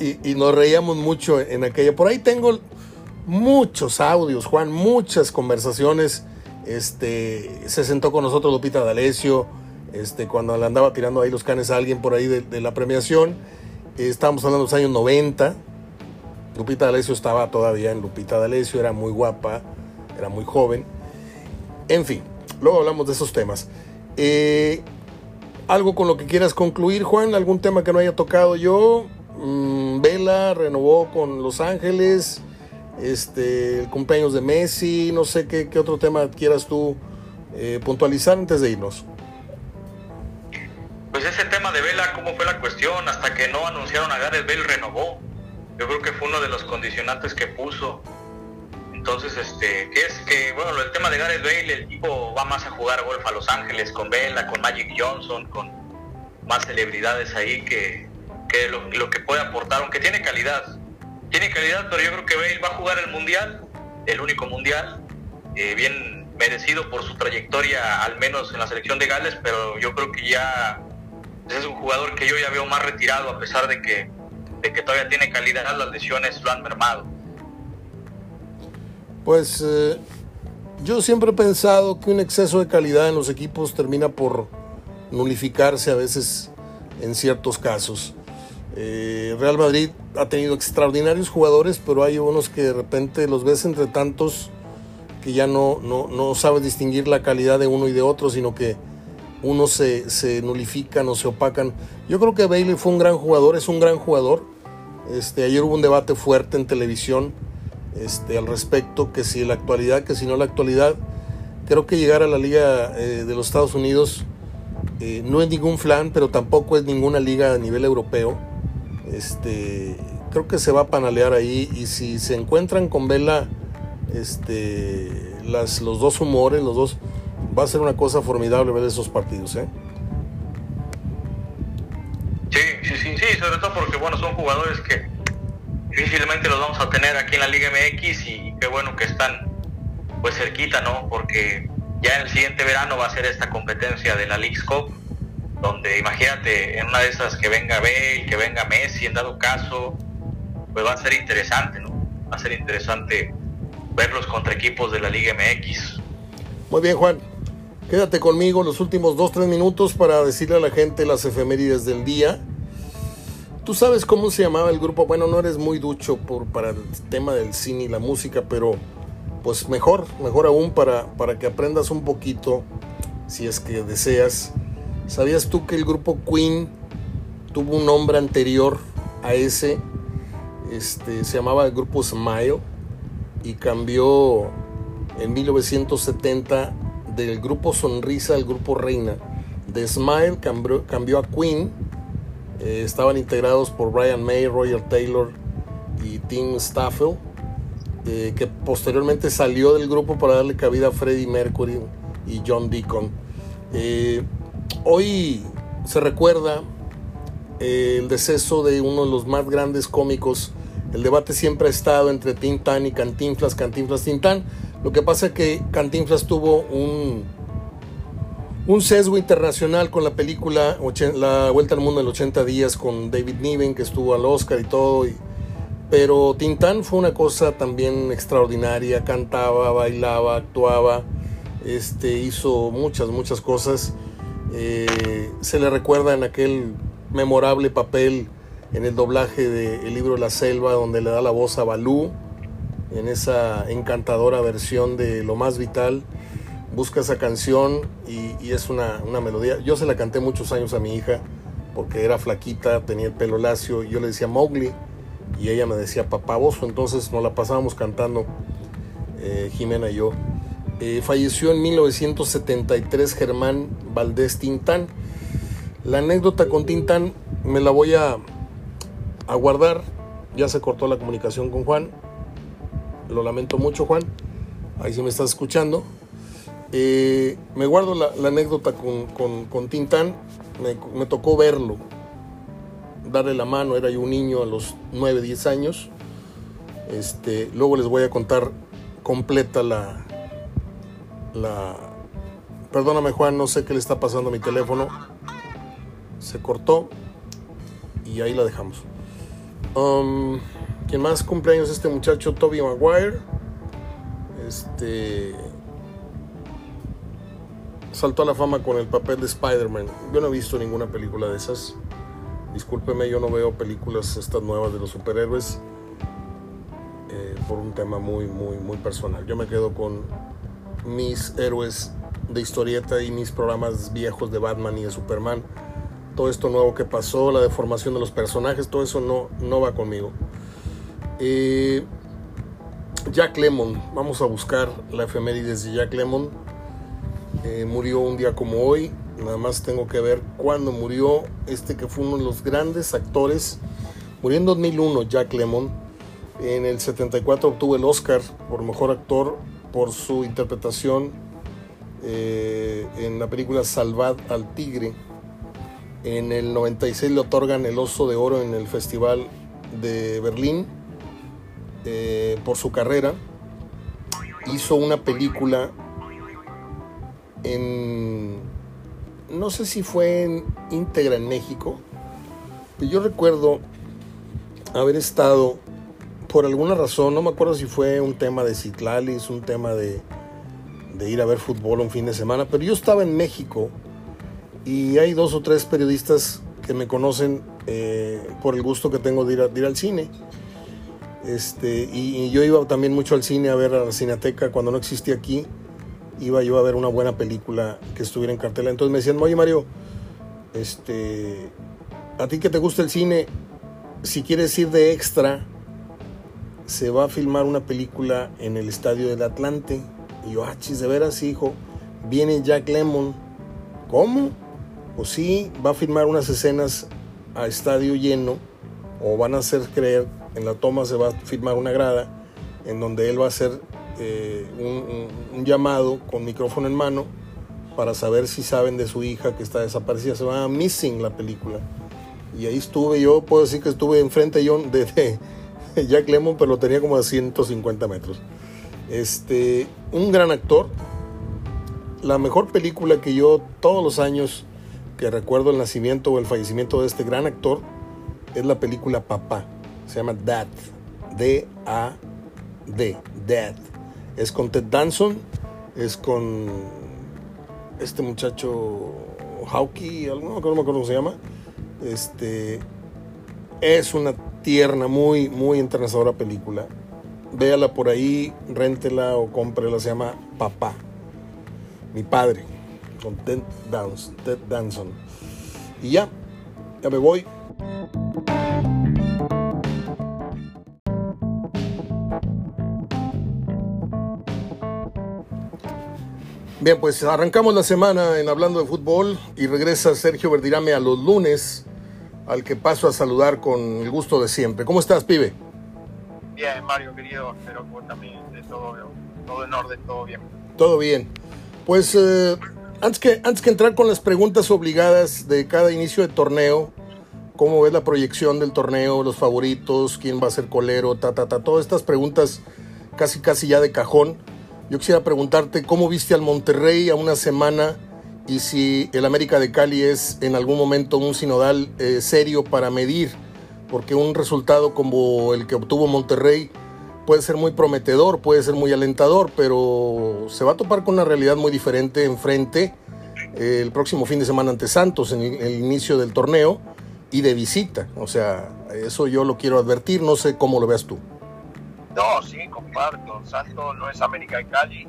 y, nos reíamos mucho en aquella. Por ahí tengo muchos audios, Juan, muchas conversaciones. Este, se sentó con nosotros Lupita D'Alessio, este, cuando le andaba tirando ahí los canes a alguien por ahí de, la premiación. estábamos hablando de los años 90. Lupita D'Alessio estaba todavía en Lupita D'Alessio, era muy guapa, era muy joven. En fin, luego hablamos de esos temas. Eh, ¿Algo con lo que quieras concluir, Juan? ¿Algún tema que no haya tocado yo? Mm, Vela renovó con Los Ángeles, este, cumpleaños de Messi, no sé qué, otro tema quieras tú eh, puntualizar antes de irnos. Pues ese tema de Vela, ¿cómo fue la cuestión? Hasta que no anunciaron a Gareth Bale renovó. Yo creo que fue uno de los condicionantes que puso. Entonces, este, que es que, bueno, el tema de Gareth Bale, el tipo va más a jugar golf a Los Ángeles con Vela, con Magic Johnson, con más celebridades ahí que, lo, que puede aportar, aunque tiene calidad. Tiene calidad, pero yo creo que Bale va a jugar el Mundial, el único Mundial, eh, bien merecido por su trayectoria, al menos en la selección de Gales, pero yo creo que ya es un jugador que yo ya veo más retirado, a pesar de que, de que todavía tiene calidad, las lesiones lo han mermado. Pues eh, yo siempre he pensado que un exceso de calidad en los equipos termina por nulificarse a veces en ciertos casos. Eh, Real Madrid ha tenido extraordinarios jugadores, pero hay unos que de repente los ves entre tantos que ya no, no, no sabes distinguir la calidad de uno y de otro, sino que unos se, se, nulifican o se opacan. Yo creo que Bailey fue un gran jugador, es un gran jugador. Este, ayer hubo un debate fuerte en televisión este, al respecto, que si la actualidad, que si no la actualidad. Creo que llegar a la Liga eh, de los Estados Unidos eh, no es ningún flan, pero tampoco es ninguna liga a nivel europeo este, creo que se va a panalear ahí y si se encuentran con Vela este, las, los dos humores, los dos, va a ser una cosa formidable ver esos partidos. ¿eh? Sí, sí, sí, sí, sobre todo porque bueno, son jugadores que difícilmente los vamos a tener aquí en la Liga MX y qué bueno que están pues cerquita, ¿no? Porque ya en el siguiente verano va a ser esta competencia de la League Cup donde imagínate en una de esas que venga Bale, que venga Messi, en dado caso, pues va a ser interesante, ¿no? Va a ser interesante verlos contra equipos de la Liga MX. Muy bien, Juan. Quédate conmigo los últimos dos, tres minutos para decirle a la gente las efemérides del día. Tú sabes cómo se llamaba el grupo. Bueno, no eres muy ducho por, para el tema del cine y la música, pero pues mejor, mejor aún para, para que aprendas un poquito, si es que deseas, ¿Sabías tú que el grupo Queen tuvo un nombre anterior a ese? Este, se llamaba el grupo Smile y cambió en 1970 del grupo Sonrisa al grupo Reina. De Smile cambió, a Queen. Eh, estaban integrados por Brian May, Roger Taylor y Tim Staffel, eh, que posteriormente salió del grupo para darle cabida a Freddie Mercury y John Deacon. Eh, Hoy se recuerda el deceso de uno de los más grandes cómicos. El debate siempre ha estado entre Tintán y Cantinflas, Cantinflas, Tintán. Lo que pasa es que Cantinflas tuvo un, un sesgo internacional con la película La Vuelta al Mundo en 80 días con David Niven, que estuvo al Oscar y todo. pero Tintán fue una cosa también extraordinaria. Cantaba, bailaba, actuaba, este, hizo muchas, muchas cosas. Eh, se le recuerda en aquel memorable papel en el doblaje del libro La Selva, donde le da la voz a Balú, en esa encantadora versión de Lo Más Vital. Busca esa canción y, es una, melodía. Yo se la canté muchos años a mi hija porque era flaquita, tenía el pelo lacio yo le decía Mowgli y ella me decía papaboso, entonces nos la pasábamos cantando eh, Jimena y yo. Eh, falleció en 1973 Germán Valdés Tintán. La anécdota con Tintán me la voy a, a guardar. Ya se cortó la comunicación con Juan. Lo lamento mucho, Juan. Ahí sí me estás escuchando. Me guardo la, anécdota con, con, Tintán. Me, me, tocó verlo, darle la mano. Era yo un niño a los 9, 10 años. Este, luego les voy a contar completa la, la... Perdóname Juan, no sé qué le está pasando a mi teléfono. Se cortó y ahí la dejamos. Um, ¿Quién más cumpleaños este muchacho? Toby Maguire. Este. Saltó a la fama con el papel de Spider-Man. Yo no he visto ninguna película de esas. Discúlpeme, yo no veo películas estas nuevas de los superhéroes eh, por un tema muy, muy, muy personal. Yo me quedo con mis héroes de historieta y mis programas viejos de Batman y de Superman. Todo esto nuevo que pasó, la deformación de los personajes, todo eso no, no va conmigo. Eh, Jack Lemon, vamos a buscar la efemérides de Jack Lemon. Eh, murió un día como hoy, nada más tengo que ver cuándo murió este que fue uno de los grandes actores. Murió en 2001 Jack Lemon. En el 74 obtuvo el Oscar por mejor actor por su interpretación eh, en la película Salvad al Tigre. En el 96 le otorgan el Oso de Oro en el Festival de Berlín eh, por su carrera. Hizo una película No sé si fue en íntegra en México, pero yo recuerdo haber estado, por alguna razón, no me acuerdo si fue un tema de Citlalis, un tema de, ir a ver fútbol un fin de semana, pero yo estaba en México y hay dos o tres periodistas que me conocen eh, por el gusto que tengo de ir, al cine. Este, y, yo iba también mucho al cine a ver a la Cineteca cuando no existía aquí. Iba yo a ver una buena película que estuviera en cartela. Entonces me decían, oye Mario, este, a ti que te gusta el cine, si quieres ir de extra, se va a filmar una película en el estadio del Atlante y yo, ah, chis, de veras, hijo, viene Jack Lemon. ¿Cómo? Pues sí, va a filmar unas escenas a estadio lleno, o van a hacer creer, en la toma se va a filmar una grada, en donde él va a hacer eh, un, llamado con micrófono en mano para saber si saben de su hija que está desaparecida. Se llama Missing la película. Y ahí estuve, yo puedo decir que estuve enfrente de, de Jack Lemon, pero lo tenía como a 150 metros. Este, un gran actor. La mejor película que yo todos los años que recuerdo el nacimiento o el fallecimiento de este gran actor es la película Papá. Se llama Dad. D-A-D. Dad. Es con Ted Danson. Es con este muchacho Hawkey, no me acuerdo cómo se llama. Este es una tierna, muy, muy entrenadora película véala por ahí, réntela o cómprela, se llama Papá, mi padre, con Ted, Danson. Y ya, ya me voy. Bien, pues arrancamos la semana en Hablando de Fútbol y regresa Sergio Verdirame a los lunes, al que paso a saludar con el gusto de siempre. ¿Cómo estás, pibe? Bien, Mario, querido, espero que también de todo, todo en orden, todo bien. Todo bien. Pues eh, antes, que, antes que entrar con las preguntas obligadas de cada inicio de torneo, ¿cómo ves la proyección del torneo, los favoritos, quién va a ser colero, ta, ta, ta, todas estas preguntas casi, casi ya de cajón? Yo quisiera preguntarte cómo viste al Monterrey a una semana y si el América de Cali es en algún momento un sinodal eh, serio para medir porque un resultado como el que obtuvo Monterrey puede ser muy prometedor, puede ser muy alentador, pero se va a topar con una realidad muy diferente enfrente eh, el próximo fin de semana ante Santos, en el inicio del torneo y de visita. O sea, eso yo lo quiero advertir, no sé cómo lo veas tú. No, sí, comparto. Santos no es América de Cali.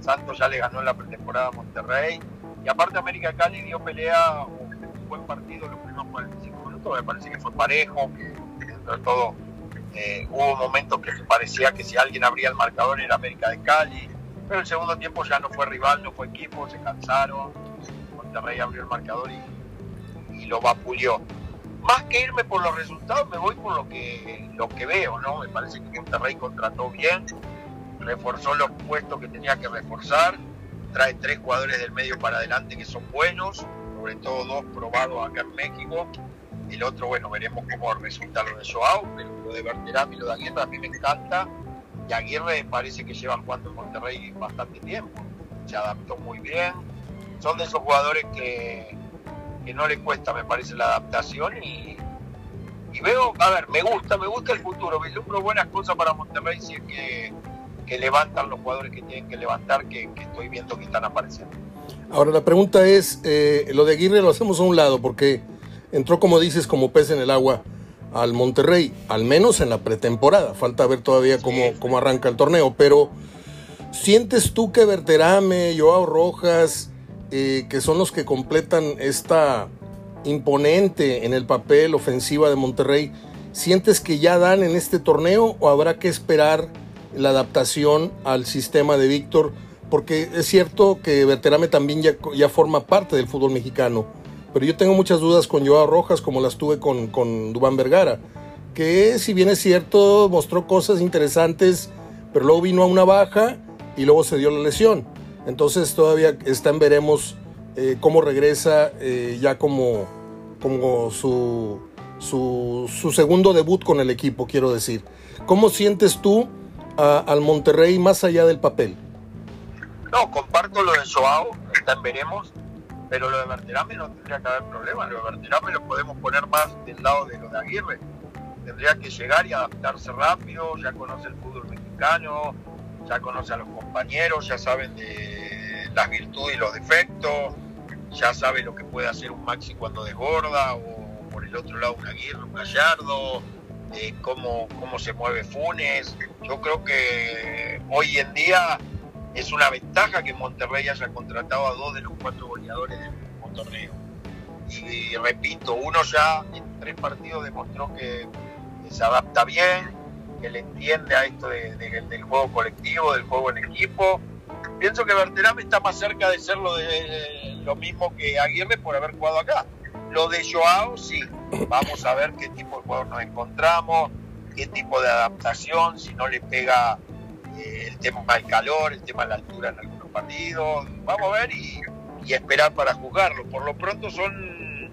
Santos ya le ganó en la pretemporada a Monterrey. Y aparte América de Cali dio pelea, un buen partido los primeros 45 me parece que fue parejo, que todo eh, hubo momentos que parecía que si alguien abría el marcador era América de Cali, pero el segundo tiempo ya no fue rival, no fue equipo, se cansaron, Monterrey abrió el marcador y, y lo vapuleó. Más que irme por los resultados, me voy por lo que, lo que veo, ¿no? Me parece que Monterrey contrató bien, reforzó los puestos que tenía que reforzar, trae tres jugadores del medio para adelante que son buenos, sobre todo dos probados acá en México, el otro, bueno, veremos cómo resulta lo de Joao, pero lo de Berterame y lo de Aguirre a mí me encanta. Y Aguirre parece que lleva jugando en Monterrey bastante tiempo. Se adaptó muy bien. Son de esos jugadores que, que no le cuesta, me parece, la adaptación y, y veo, a ver, me gusta, me gusta el futuro, vislumbro buenas cosas para Monterrey si es que, que levantan los jugadores que tienen que levantar, que, que estoy viendo que están apareciendo. Ahora la pregunta es, eh, lo de Aguirre lo hacemos a un lado porque entró, como dices, como pez en el agua al Monterrey, al menos en la pretemporada. Falta ver todavía cómo, cómo arranca el torneo, pero ¿sientes tú que Berterame, Joao Rojas, que son los que completan esta imponente en el papel ofensiva de Monterrey, sientes que ya dan en este torneo o habrá que esperar la adaptación al sistema de Víctor? Porque es cierto que Berterame también ya, ya forma parte del fútbol mexicano pero yo tengo muchas dudas con Joao Rojas, como las tuve con, con Dubán Vergara, que si bien es cierto, mostró cosas interesantes, pero luego vino a una baja y luego se dio la lesión. Entonces todavía está en veremos eh, cómo regresa eh, ya como, como su, su, su, segundo debut con el equipo, quiero decir. ¿Cómo sientes tú a, al Monterrey más allá del papel? No, comparto lo de Joao, está en veremos pero lo de Berterame no tendría que haber problema, lo de Berterame lo podemos poner más del lado de lo de Aguirre. Tendría que llegar y adaptarse rápido, ya conoce el fútbol mexicano, ya conoce a los compañeros, ya saben de las virtudes y los defectos, ya sabe lo que puede hacer un Maxi cuando desborda, o por el otro lado un Aguirre, un Gallardo, eh, cómo, cómo se mueve Funes. Yo creo que hoy en día es una ventaja que Monterrey haya contratado a dos de los cuatro goleadores del último torneo. Y, repito, uno ya en tres partidos demostró que, se adapta bien, que le entiende a esto del juego colectivo, del juego en equipo. Pienso que Berterame está más cerca de ser lo, de, lo mismo que Aguirre por haber jugado acá. Lo de Joao, sí. Vamos a ver qué tipo de jugador nos encontramos, qué tipo de adaptación, si no le pega el tema del calor, el tema de la altura en algunos partidos. Vamos a ver y, esperar para jugarlo. Por lo pronto son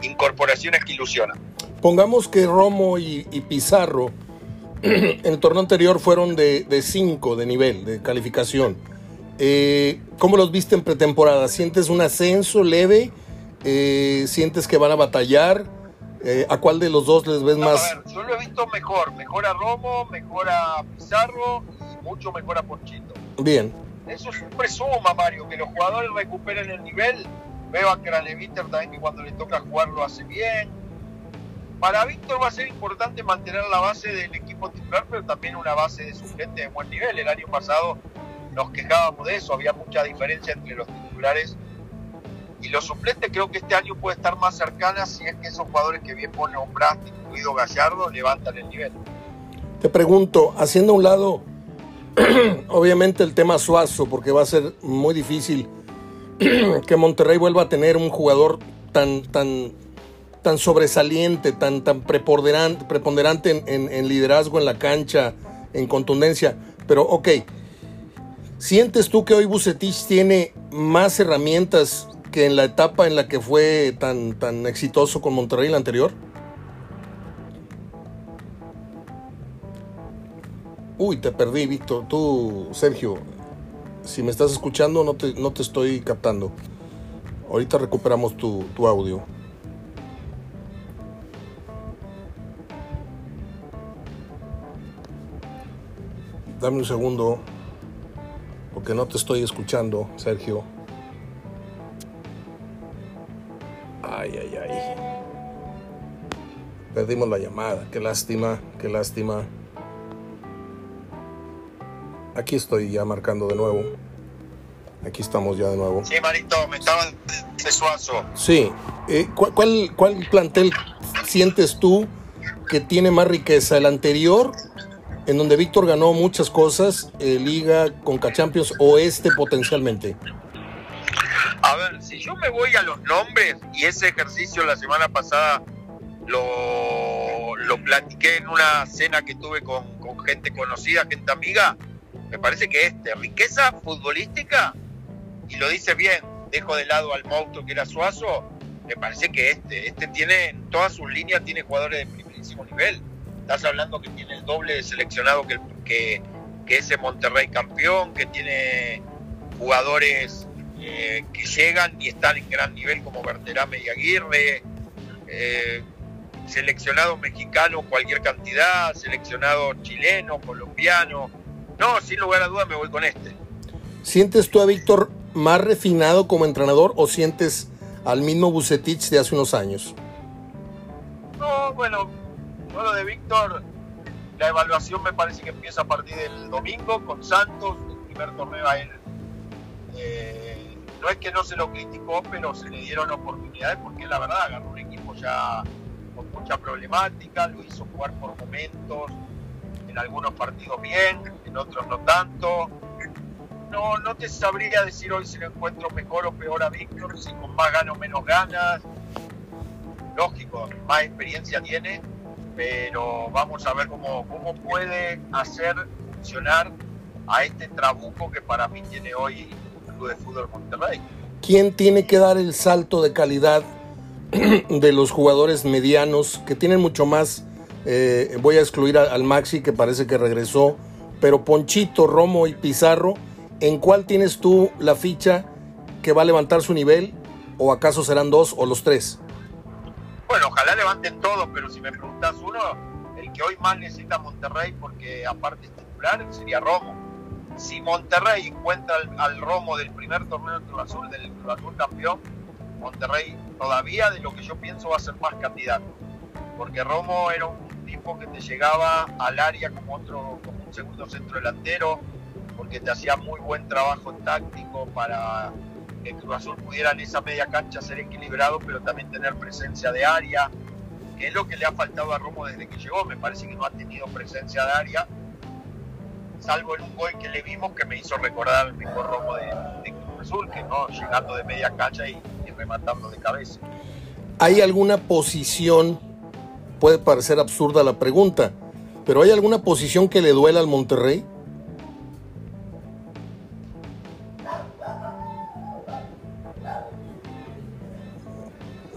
incorporaciones que ilusionan. Pongamos que Romo y, Pizarro en el torneo anterior fueron de 5 de, nivel, de calificación. Eh, ¿Cómo los viste en pretemporada? ¿Sientes un ascenso leve? Eh, ¿Sientes que van a batallar? Eh, ¿A cuál de los dos les ves más? A ver, yo lo he visto mejor. Mejor a Romo, mejor a Pizarro mucho mejor a Ponchito. Bien. Eso siempre suma, Mario, que los jugadores recuperen el nivel. Veo a Víctor también que cuando le toca jugar lo hace bien. Para Víctor va a ser importante mantener la base del equipo titular, pero también una base de suplente de buen nivel. El año pasado nos quejábamos de eso, había mucha diferencia entre los titulares y los suplentes. Creo que este año puede estar más cercana si es que esos jugadores que bien pone nombraste, incluido Gallardo, levantan el nivel. Te pregunto, haciendo un lado obviamente el tema Suazo, porque va a ser muy difícil que Monterrey vuelva a tener un jugador tan, tan, tan sobresaliente, tan, tan preponderante, preponderante en, liderazgo en la cancha, en contundencia. Pero ok, ¿sientes tú que hoy Bucetich tiene más herramientas que en la etapa en la que fue tan, tan exitoso con Monterrey la anterior? Uy, te perdí, Víctor. Tú, Sergio, si me estás escuchando, no te, no te estoy captando. Ahorita recuperamos tu, tu audio. Dame un segundo, porque no te estoy escuchando, Sergio. Ay, ay, ay. Perdimos la llamada. Qué lástima, qué lástima. Aquí estoy ya marcando de nuevo. Aquí estamos ya de nuevo. Sí, Marito, me estaban de Suazo. Sí. Eh, ¿cuál, ¿Cuál plantel sientes tú que tiene más riqueza? ¿El anterior, en donde Víctor ganó muchas cosas, eh, Liga, Conca Champions, o este potencialmente? A ver, si yo me voy a los nombres, y ese ejercicio la semana pasada lo, lo platiqué en una cena que tuve con, gente conocida, gente amiga, me parece que este, riqueza futbolística, y lo dice bien, dejo de lado al monstruo que era Suazo, me parece que este, este tiene, en todas sus líneas tiene jugadores de primerísimo nivel. Estás hablando que tiene el doble de seleccionado que, que, que ese Monterrey campeón, que tiene jugadores eh, que llegan y están en gran nivel como Berterame y Aguirre. Eh, seleccionado mexicano cualquier cantidad, seleccionado chileno, colombiano. No, sin lugar a dudas me voy con este. ¿Sientes tú a Víctor más refinado como entrenador o sientes al mismo Bucetich de hace unos años? No, bueno, lo de Víctor, la evaluación me parece que empieza a partir del domingo con Santos, el primer torneo a él. Eh, no es que no se lo criticó, pero se le dieron oportunidades porque la verdad agarró un equipo ya con mucha problemática, lo hizo jugar por momentos, en algunos partidos bien, en otros no tanto. No, no te sabría decir hoy si lo encuentro mejor o peor a Víctor, si con más ganas o menos ganas. Lógico, más experiencia tiene, pero vamos a ver cómo, cómo puede hacer funcionar a este trabuco que para mí tiene hoy el Club de Fútbol Monterrey. ¿Quién tiene que dar el salto de calidad de los jugadores medianos que tienen mucho más? Eh, voy a excluir al Maxi que parece que regresó, pero Ponchito, Romo y Pizarro, ¿en cuál tienes tú la ficha que va a levantar su nivel? ¿O acaso serán dos o los tres? Bueno, ojalá levanten todos, pero si me preguntas uno, el que hoy más necesita Monterrey, porque aparte es titular, sería Romo. Si Monterrey encuentra al, Romo del primer torneo del Cruz Azul, del Cruz Azul campeón, Monterrey todavía de lo que yo pienso va a ser más candidato. Porque Romo era un tipo que te llegaba al área como otro, como un segundo centro delantero, porque te hacía muy buen trabajo táctico para que Cruz Azul pudiera en esa media cancha ser equilibrado, pero también tener presencia de área, que es lo que le ha faltado a Romo desde que llegó. Me parece que no ha tenido presencia de área, salvo en un gol que le vimos que me hizo recordar al mismo Romo de, Cruz Azul, que no llegando de media cancha y, y rematando de cabeza. ¿Hay alguna posición? Puede parecer absurda la pregunta, pero ¿hay alguna posición que le duela al Monterrey?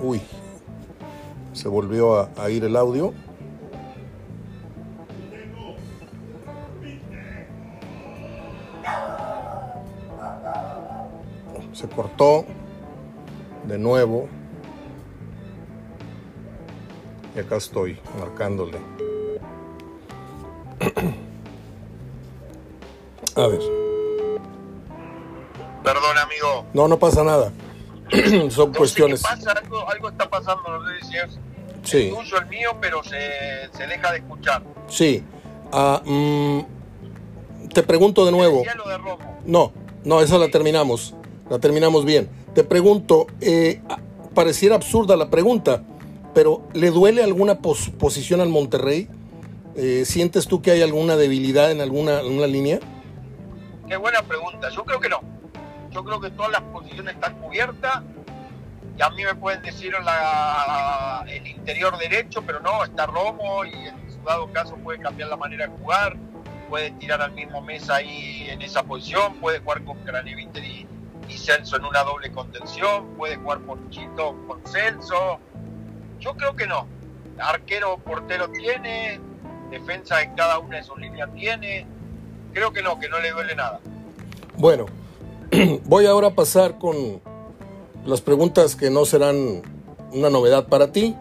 Uy, se volvió a, ir el audio. Se cortó de nuevo. Y acá estoy marcándole. A ver. Perdón, amigo. No, no pasa nada. Son cuestiones. algo, está pasando, no sé si es el tuyo, el mío, pero se, deja de escuchar. Sí. Ah, mm, te pregunto de nuevo. No, no, esa la terminamos. La terminamos bien. Te pregunto, eh, pareciera absurda la pregunta, pero ¿le duele alguna posición al Monterrey? Eh, ¿Sientes tú que hay alguna debilidad en alguna, alguna línea? Qué buena pregunta. Yo creo que no yo creo que todas las posiciones están cubiertas y a mí me pueden decir el interior derecho, pero no, está Romo y en su dado caso puede cambiar la manera de jugar, puede tirar al mismo mes ahí en esa posición, puede jugar con Craneviter y, Celso en una doble contención, puede jugar Ponchito con Celso. Yo creo que no. Arquero portero tiene, defensa en cada una de sus líneas tiene. Creo que no, que no le duele nada. Bueno, Voy ahora a pasar con las preguntas que no serán una novedad para ti.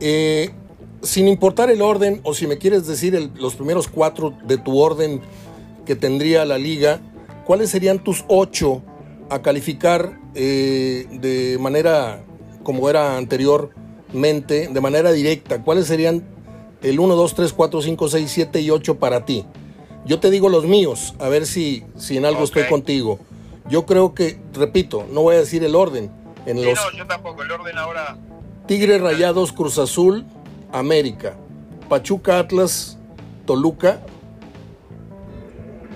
Eh, sin importar el orden, o si me quieres decir los primeros cuatro de tu orden que tendría la liga, ¿cuáles serían tus ocho a calificar eh, de manera como era anteriormente, de manera directa? ¿Cuáles serían el 1, 2, 3, 4, 5, 6, 7 y 8 para ti? Yo te digo los míos, a ver si, si en algo estoy contigo. Yo creo que, repito, no voy a decir el orden. En los no, yo tampoco, el orden ahora. Tigres Rayados, Cruz Azul, América. Pachuca, Atlas, Toluca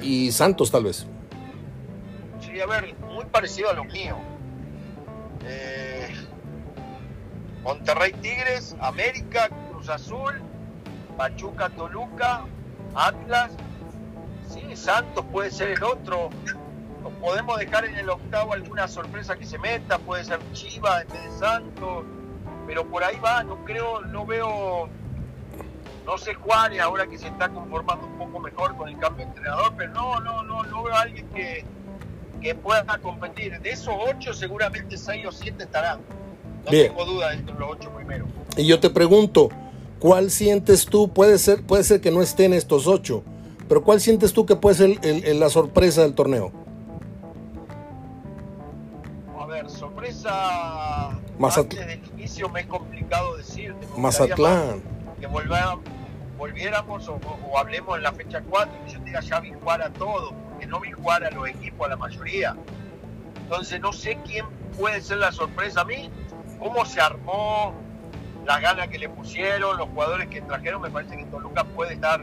y Santos, tal vez. Sí, a ver, muy parecido a lo mío. Eh, Monterrey Tigres, América, Cruz Azul, Pachuca, Toluca, Atlas. Sí, Santos puede ser el otro podemos dejar en el octavo alguna sorpresa que se meta, puede ser Chiva en vez de Santos, pero por ahí va, no creo, no veo, no sé Juárez ahora que se está conformando un poco mejor con el cambio de entrenador, pero no, no, no, no veo a alguien que, que pueda competir. De esos ocho seguramente seis o siete estarán. No tengo duda entre los ocho primeros. Y yo te pregunto, ¿cuál sientes tú? Puede ser, puede ser que no estén estos ocho, pero ¿cuál sientes tú que puede ser la sorpresa del torneo? Sorpresa. Mazatlán. Antes del inicio me es complicado decir. Mazatlán. Que volviéramos o, hablemos en la fecha 4 y yo diga ya vi jugar a todos, porque no vi jugar a los equipos, a la mayoría. Entonces no sé quién puede ser la sorpresa a mí, cómo se armó, las ganas que le pusieron, los jugadores que trajeron, me parece que Toluca puede estar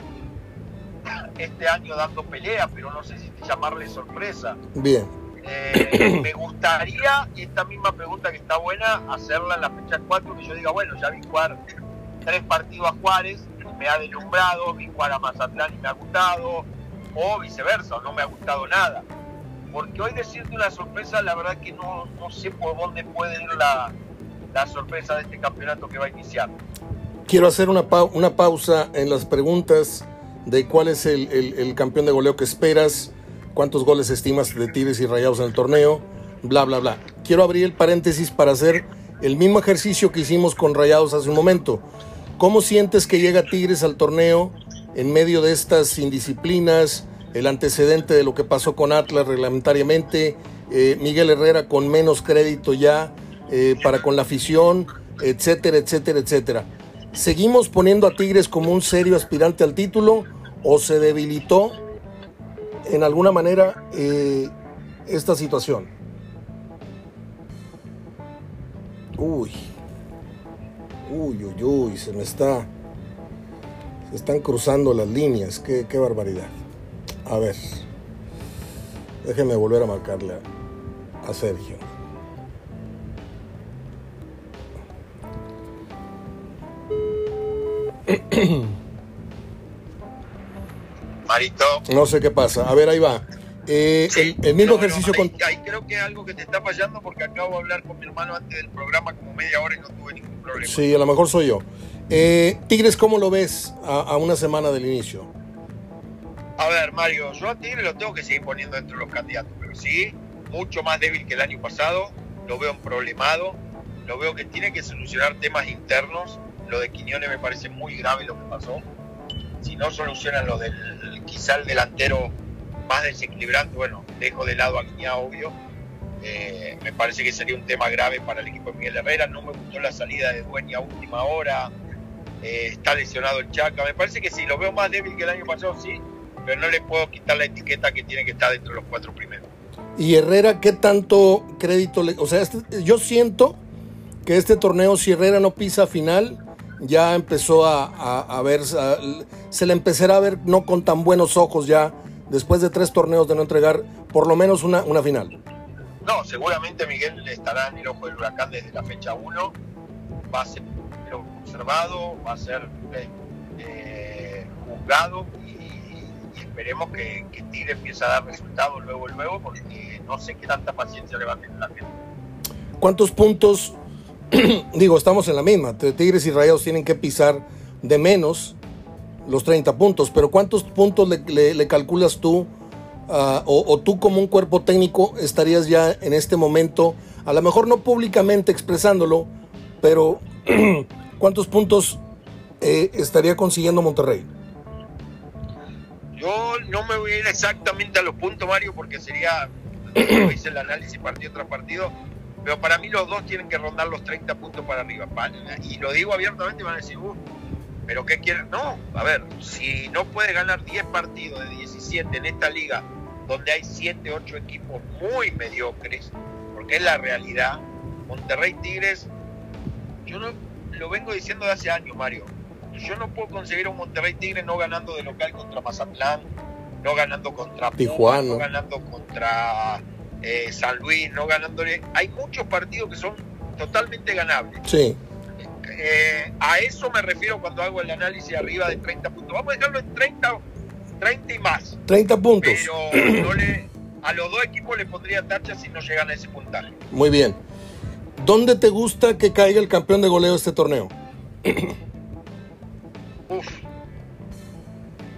este año dando pelea, pero no sé si llamarle sorpresa. Bien. Eh, me gustaría, esta misma pregunta que está buena, hacerla en la fecha 4, que yo diga, bueno, ya vi jugar tres partidos a Juárez, me ha deslumbrado, vi jugar a Mazatlán y me ha gustado, o viceversa, no me ha gustado nada. Porque hoy decirte una sorpresa, la verdad que no, no sé por dónde puede ir la, la sorpresa de este campeonato que va a iniciar. Quiero hacer una, una pausa en las preguntas de cuál es el, campeón de goleo que esperas, cuántos goles estimas de Tigres y Rayados en el torneo, bla, bla, bla. Quiero abrir el paréntesis para hacer el mismo ejercicio que hicimos con Rayados hace un momento. ¿Cómo sientes que llega Tigres al torneo en medio de estas indisciplinas, el antecedente de lo que pasó con Atlas reglamentariamente, eh, Miguel Herrera con menos crédito ya eh, para con la afición, etcétera, etcétera, etcétera? ¿Seguimos poniendo a Tigres como un serio aspirante al título o se debilitó en alguna manera eh, esta situación? Uy, uy, uy, uy, se me está, se están cruzando las líneas, qué, barbaridad. A ver, déjeme volver a marcarle a Sergio. Marito. No sé qué pasa. A ver, ahí va. Eh, el, mismo ejercicio con... ahí, creo que es algo que te está fallando porque acabo de hablar con mi hermano antes del programa como media hora y no tuve ningún problema. Sí, a lo mejor soy yo. Eh, Tigres, ¿cómo lo ves a, una semana del inicio? A ver, Mario, yo a Tigres lo tengo que seguir poniendo dentro de los candidatos, pero sí, mucho más débil que el año pasado, lo veo un problemado, lo veo que tiene que solucionar temas internos, lo de Quiñones me parece muy grave lo que pasó. Si no solucionan lo del quizá el delantero más desequilibrante, bueno, dejo de lado a Quiñá, obvio. Eh, me parece que sería un tema grave para el equipo de Miguel Herrera. No me gustó la salida de Dueña a última hora. Eh, está lesionado el Chaca. Me parece que sí, lo veo más débil que el año pasado, sí, pero no le puedo quitar la etiqueta que tiene que estar dentro de los cuatro primeros. ¿Y Herrera qué tanto crédito le.? O sea, este, yo siento que este torneo, si Herrera no pisa final, ya empezó a, ver, se le empezará a ver no con tan buenos ojos ya, después de tres torneos de no entregar por lo menos una, una final. No, seguramente Miguel estará en el ojo del huracán desde la fecha 1, va a ser observado, va a ser eh, juzgado y, esperemos que, que Tigre empiece a dar resultados luego, luego, porque no sé qué tanta paciencia le va a tener la gente. ¿Cuántos puntos digo, estamos en la misma. Tigres y Rayados tienen que pisar de menos los 30 puntos, pero ¿cuántos puntos le, calculas tú ah, o, tú como un cuerpo técnico estarías ya en este momento, a lo mejor no públicamente expresándolo, pero ¿cuántos puntos eh, estaría consiguiendo Monterrey? Yo no me voy a ir exactamente a los puntos, Mario, porque sería, hice el análisis partido tras partido, pero para mí los dos tienen que rondar los 30 puntos para arriba. Y lo digo abiertamente, van a decir, uh, pero ¿qué quieren? No, a ver, si no puede ganar 10 partidos de 17 en esta liga, donde hay 7, 8 equipos muy mediocres, porque es la realidad, Monterrey Tigres, yo no lo vengo diciendo de hace años, Mario. Yo no puedo conseguir un Monterrey Tigres no ganando de local contra Mazatlán, no ganando contra Tijuana, no ganando contra eh, San Luis no ganándole. Hay muchos partidos que son totalmente ganables. Sí. Eh, a eso me refiero cuando hago el análisis arriba de 30 puntos. Vamos a dejarlo en 30, 30 y más. 30 puntos. Pero a los dos equipos le pondría tacha si no llegan a ese puntaje. Muy bien. ¿Dónde te gusta que caiga el campeón de goleo de este torneo? Uf.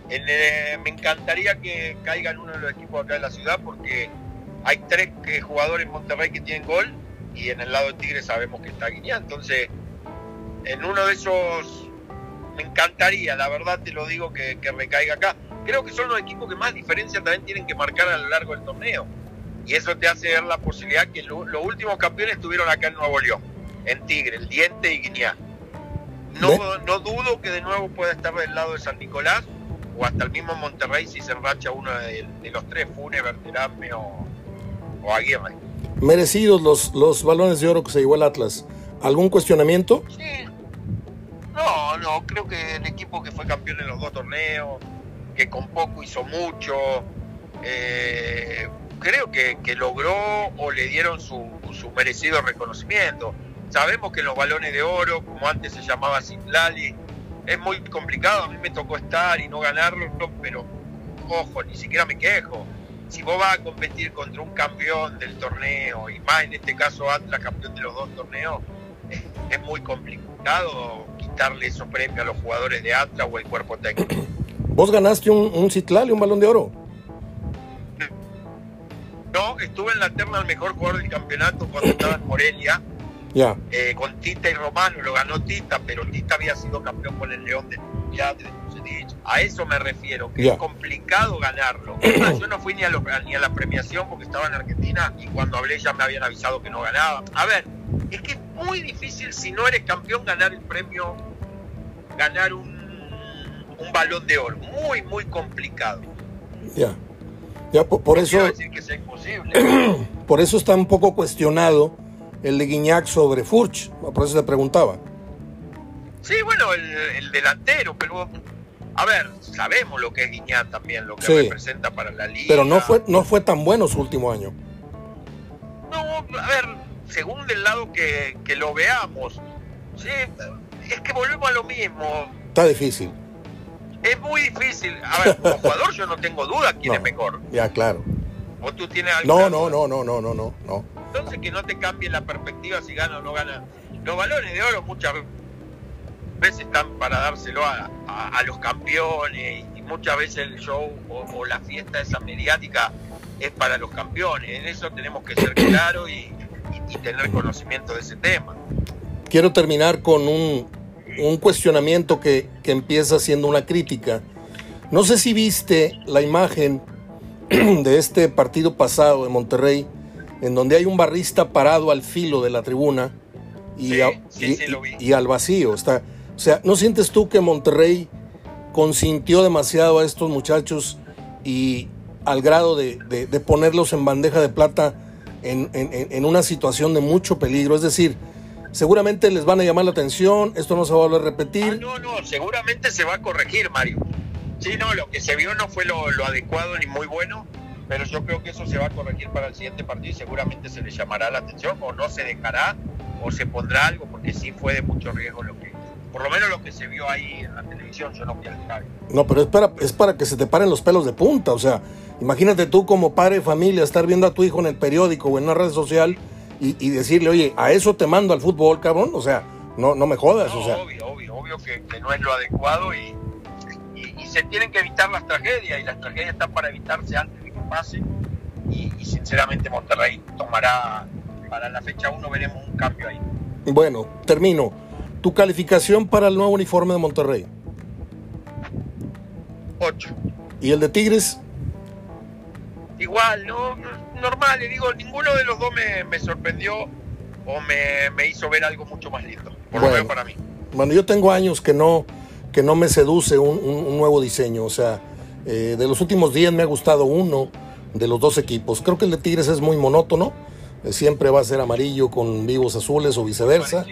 Eh, me encantaría que caiga en uno de los equipos acá de la ciudad porque hay tres jugadores en Monterrey que tienen gol y en el lado de Tigre sabemos que está Guiñá. Entonces, en uno de esos me encantaría, la verdad te lo digo, que, que recaiga acá. Creo que son los equipos que más diferencia también tienen que marcar a lo largo del torneo. Y eso te hace ver la posibilidad que los últimos campeones estuvieron acá en Nuevo León, en Tigre, el Diente y Guiñá. No, no dudo que de nuevo pueda estar del lado de San Nicolás o hasta el mismo Monterrey si se enracha uno de, los tres, Fune, Berterame o, Aguirre. Merecidos los, los balones de oro que se llevó el Atlas. ¿Algún cuestionamiento? Sí. No, no, creo que el equipo que fue campeón en los dos torneos, que con poco hizo mucho, eh, creo que, que, logró o le dieron su, su merecido reconocimiento. Sabemos que los balones de oro, como antes se llamaba Citlali, es muy complicado. A mí me tocó estar y no ganarlo, pero ojo, ni siquiera me quejo. Si vos vas a competir contra un campeón del torneo, y más en este caso Atlas, campeón de los dos torneos, es, muy complicado quitarle esos premios a los jugadores de Atlas o el cuerpo técnico. ¿Vos ganaste un, un Citlali, un balón de oro? No, estuve en la terna al mejor jugador del campeonato cuando estaba en Morelia eh, con Tita y Romano lo ganó Tita, pero Tita había sido campeón con el León de A eso me refiero, que es complicado ganarlo. Yo no fui ni a, ni a la premiación porque estaba en Argentina y cuando hablé ya me habían avisado que no ganaba. A ver, es que es muy difícil si no eres campeón ganar el premio, ganar un, un balón de oro. Muy, muy complicado. Ya. Ya, por, eso. Decir que sea imposible. por eso está un poco cuestionado el de Guiñac sobre Furch, por eso le preguntaba. Sí, bueno, el, delantero, pero a ver, sabemos lo que es Guiñac también, lo que representa para la liga. Pero no fue, no fue tan bueno su último año. No, a ver, según del lado que, que lo veamos, sí, es que volvemos a lo mismo. Está difícil. Es muy difícil. A ver, como jugador yo no tengo duda quién es mejor. Ya, claro. ¿O tú tienes No, no, no, no, no, no, no, no entonces que no te cambie la perspectiva si gana o no gana. Los balones de oro muchas veces están para dárselo a, los campeones y muchas veces el show o, la fiesta esa mediática es para los campeones. En eso tenemos que ser claros y, tener conocimiento de ese tema. Quiero terminar con un, cuestionamiento que, que empieza siendo una crítica. No sé si viste la imagen de este partido pasado de Monterrey en donde hay un barrista parado al filo de la tribuna y, y, al vacío. Está, o sea, ¿no sientes tú que Monterrey consintió demasiado a estos muchachos y al grado de, ponerlos en bandeja de plata en, una situación de mucho peligro? Es decir, seguramente les van a llamar la atención, esto no se va a volver a repetir. Ah, no, no, seguramente se va a corregir, Mario. Sí, no, lo que se vio no fue lo, lo adecuado ni muy bueno pero yo creo que eso se va a corregir para el siguiente partido y seguramente se le llamará la atención o no se dejará o se pondrá algo porque sí fue de mucho riesgo lo que por lo menos lo que se vio ahí en la televisión yo no vi al no pero es para es para que se te paren los pelos de punta o sea imagínate tú como padre de familia estar viendo a tu hijo en el periódico o en una red social y, decirle oye a eso te mando al fútbol cabrón o sea no no me jodas o sea obvio obvio obvio que, que no es lo adecuado y, y, y se tienen que evitar las tragedias y las tragedias están para evitarse antes pase y, sinceramente Monterrey tomará para la fecha 1 veremos un cambio ahí. Bueno, termino. ¿Tu calificación para el nuevo uniforme de Monterrey? 8. ¿Y el de Tigres? Igual, no, normal, le digo, ninguno de los dos me, sorprendió o me, hizo ver algo mucho más lindo, por lo menos para mí. Bueno, yo tengo años que no, que no me seduce un, un nuevo diseño, o sea, eh, de los últimos días me ha gustado uno de los dos equipos. Creo que el de Tigres es muy monótono. Eh, siempre va a ser amarillo con vivos azules o viceversa.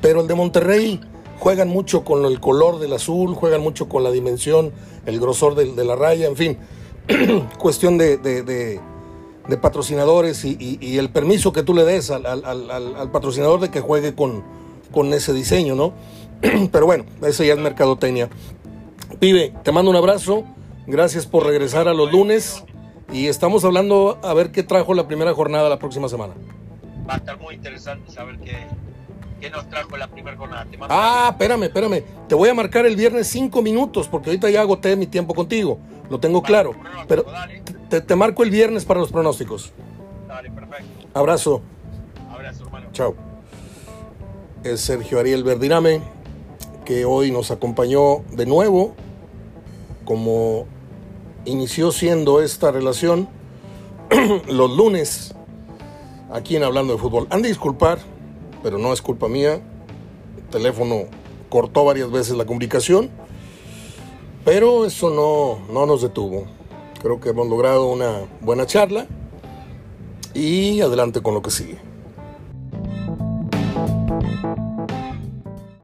Pero el de Monterrey juegan mucho con el color del azul, juegan mucho con la dimensión, el grosor de, la raya, en fin. cuestión de, patrocinadores y, el permiso que tú le des al, patrocinador de que juegue con, con ese diseño, ¿no? Pero bueno, ese ya es mercadotecnia. Pibe, te mando un abrazo. Gracias por regresar a los lunes y estamos hablando a ver qué trajo la primera jornada la próxima semana. Va a estar muy interesante saber qué, qué nos trajo la primera jornada. ah, espérame, espérame. Te voy a marcar el viernes cinco minutos porque ahorita ya agoté mi tiempo contigo. Lo tengo claro. Pero te, te marco el viernes para los pronósticos. Dale, perfecto. Abrazo. Abrazo. hermano. Chao. Es Sergio Ariel Verdirame, que hoy nos acompañó de nuevo, como inició siendo esta relación los lunes aquí en Hablando de Fútbol. Han de disculpar, pero no es culpa mía. El teléfono cortó varias veces la comunicación, pero eso no, no nos detuvo. Creo que hemos logrado una buena charla y adelante con lo que sigue.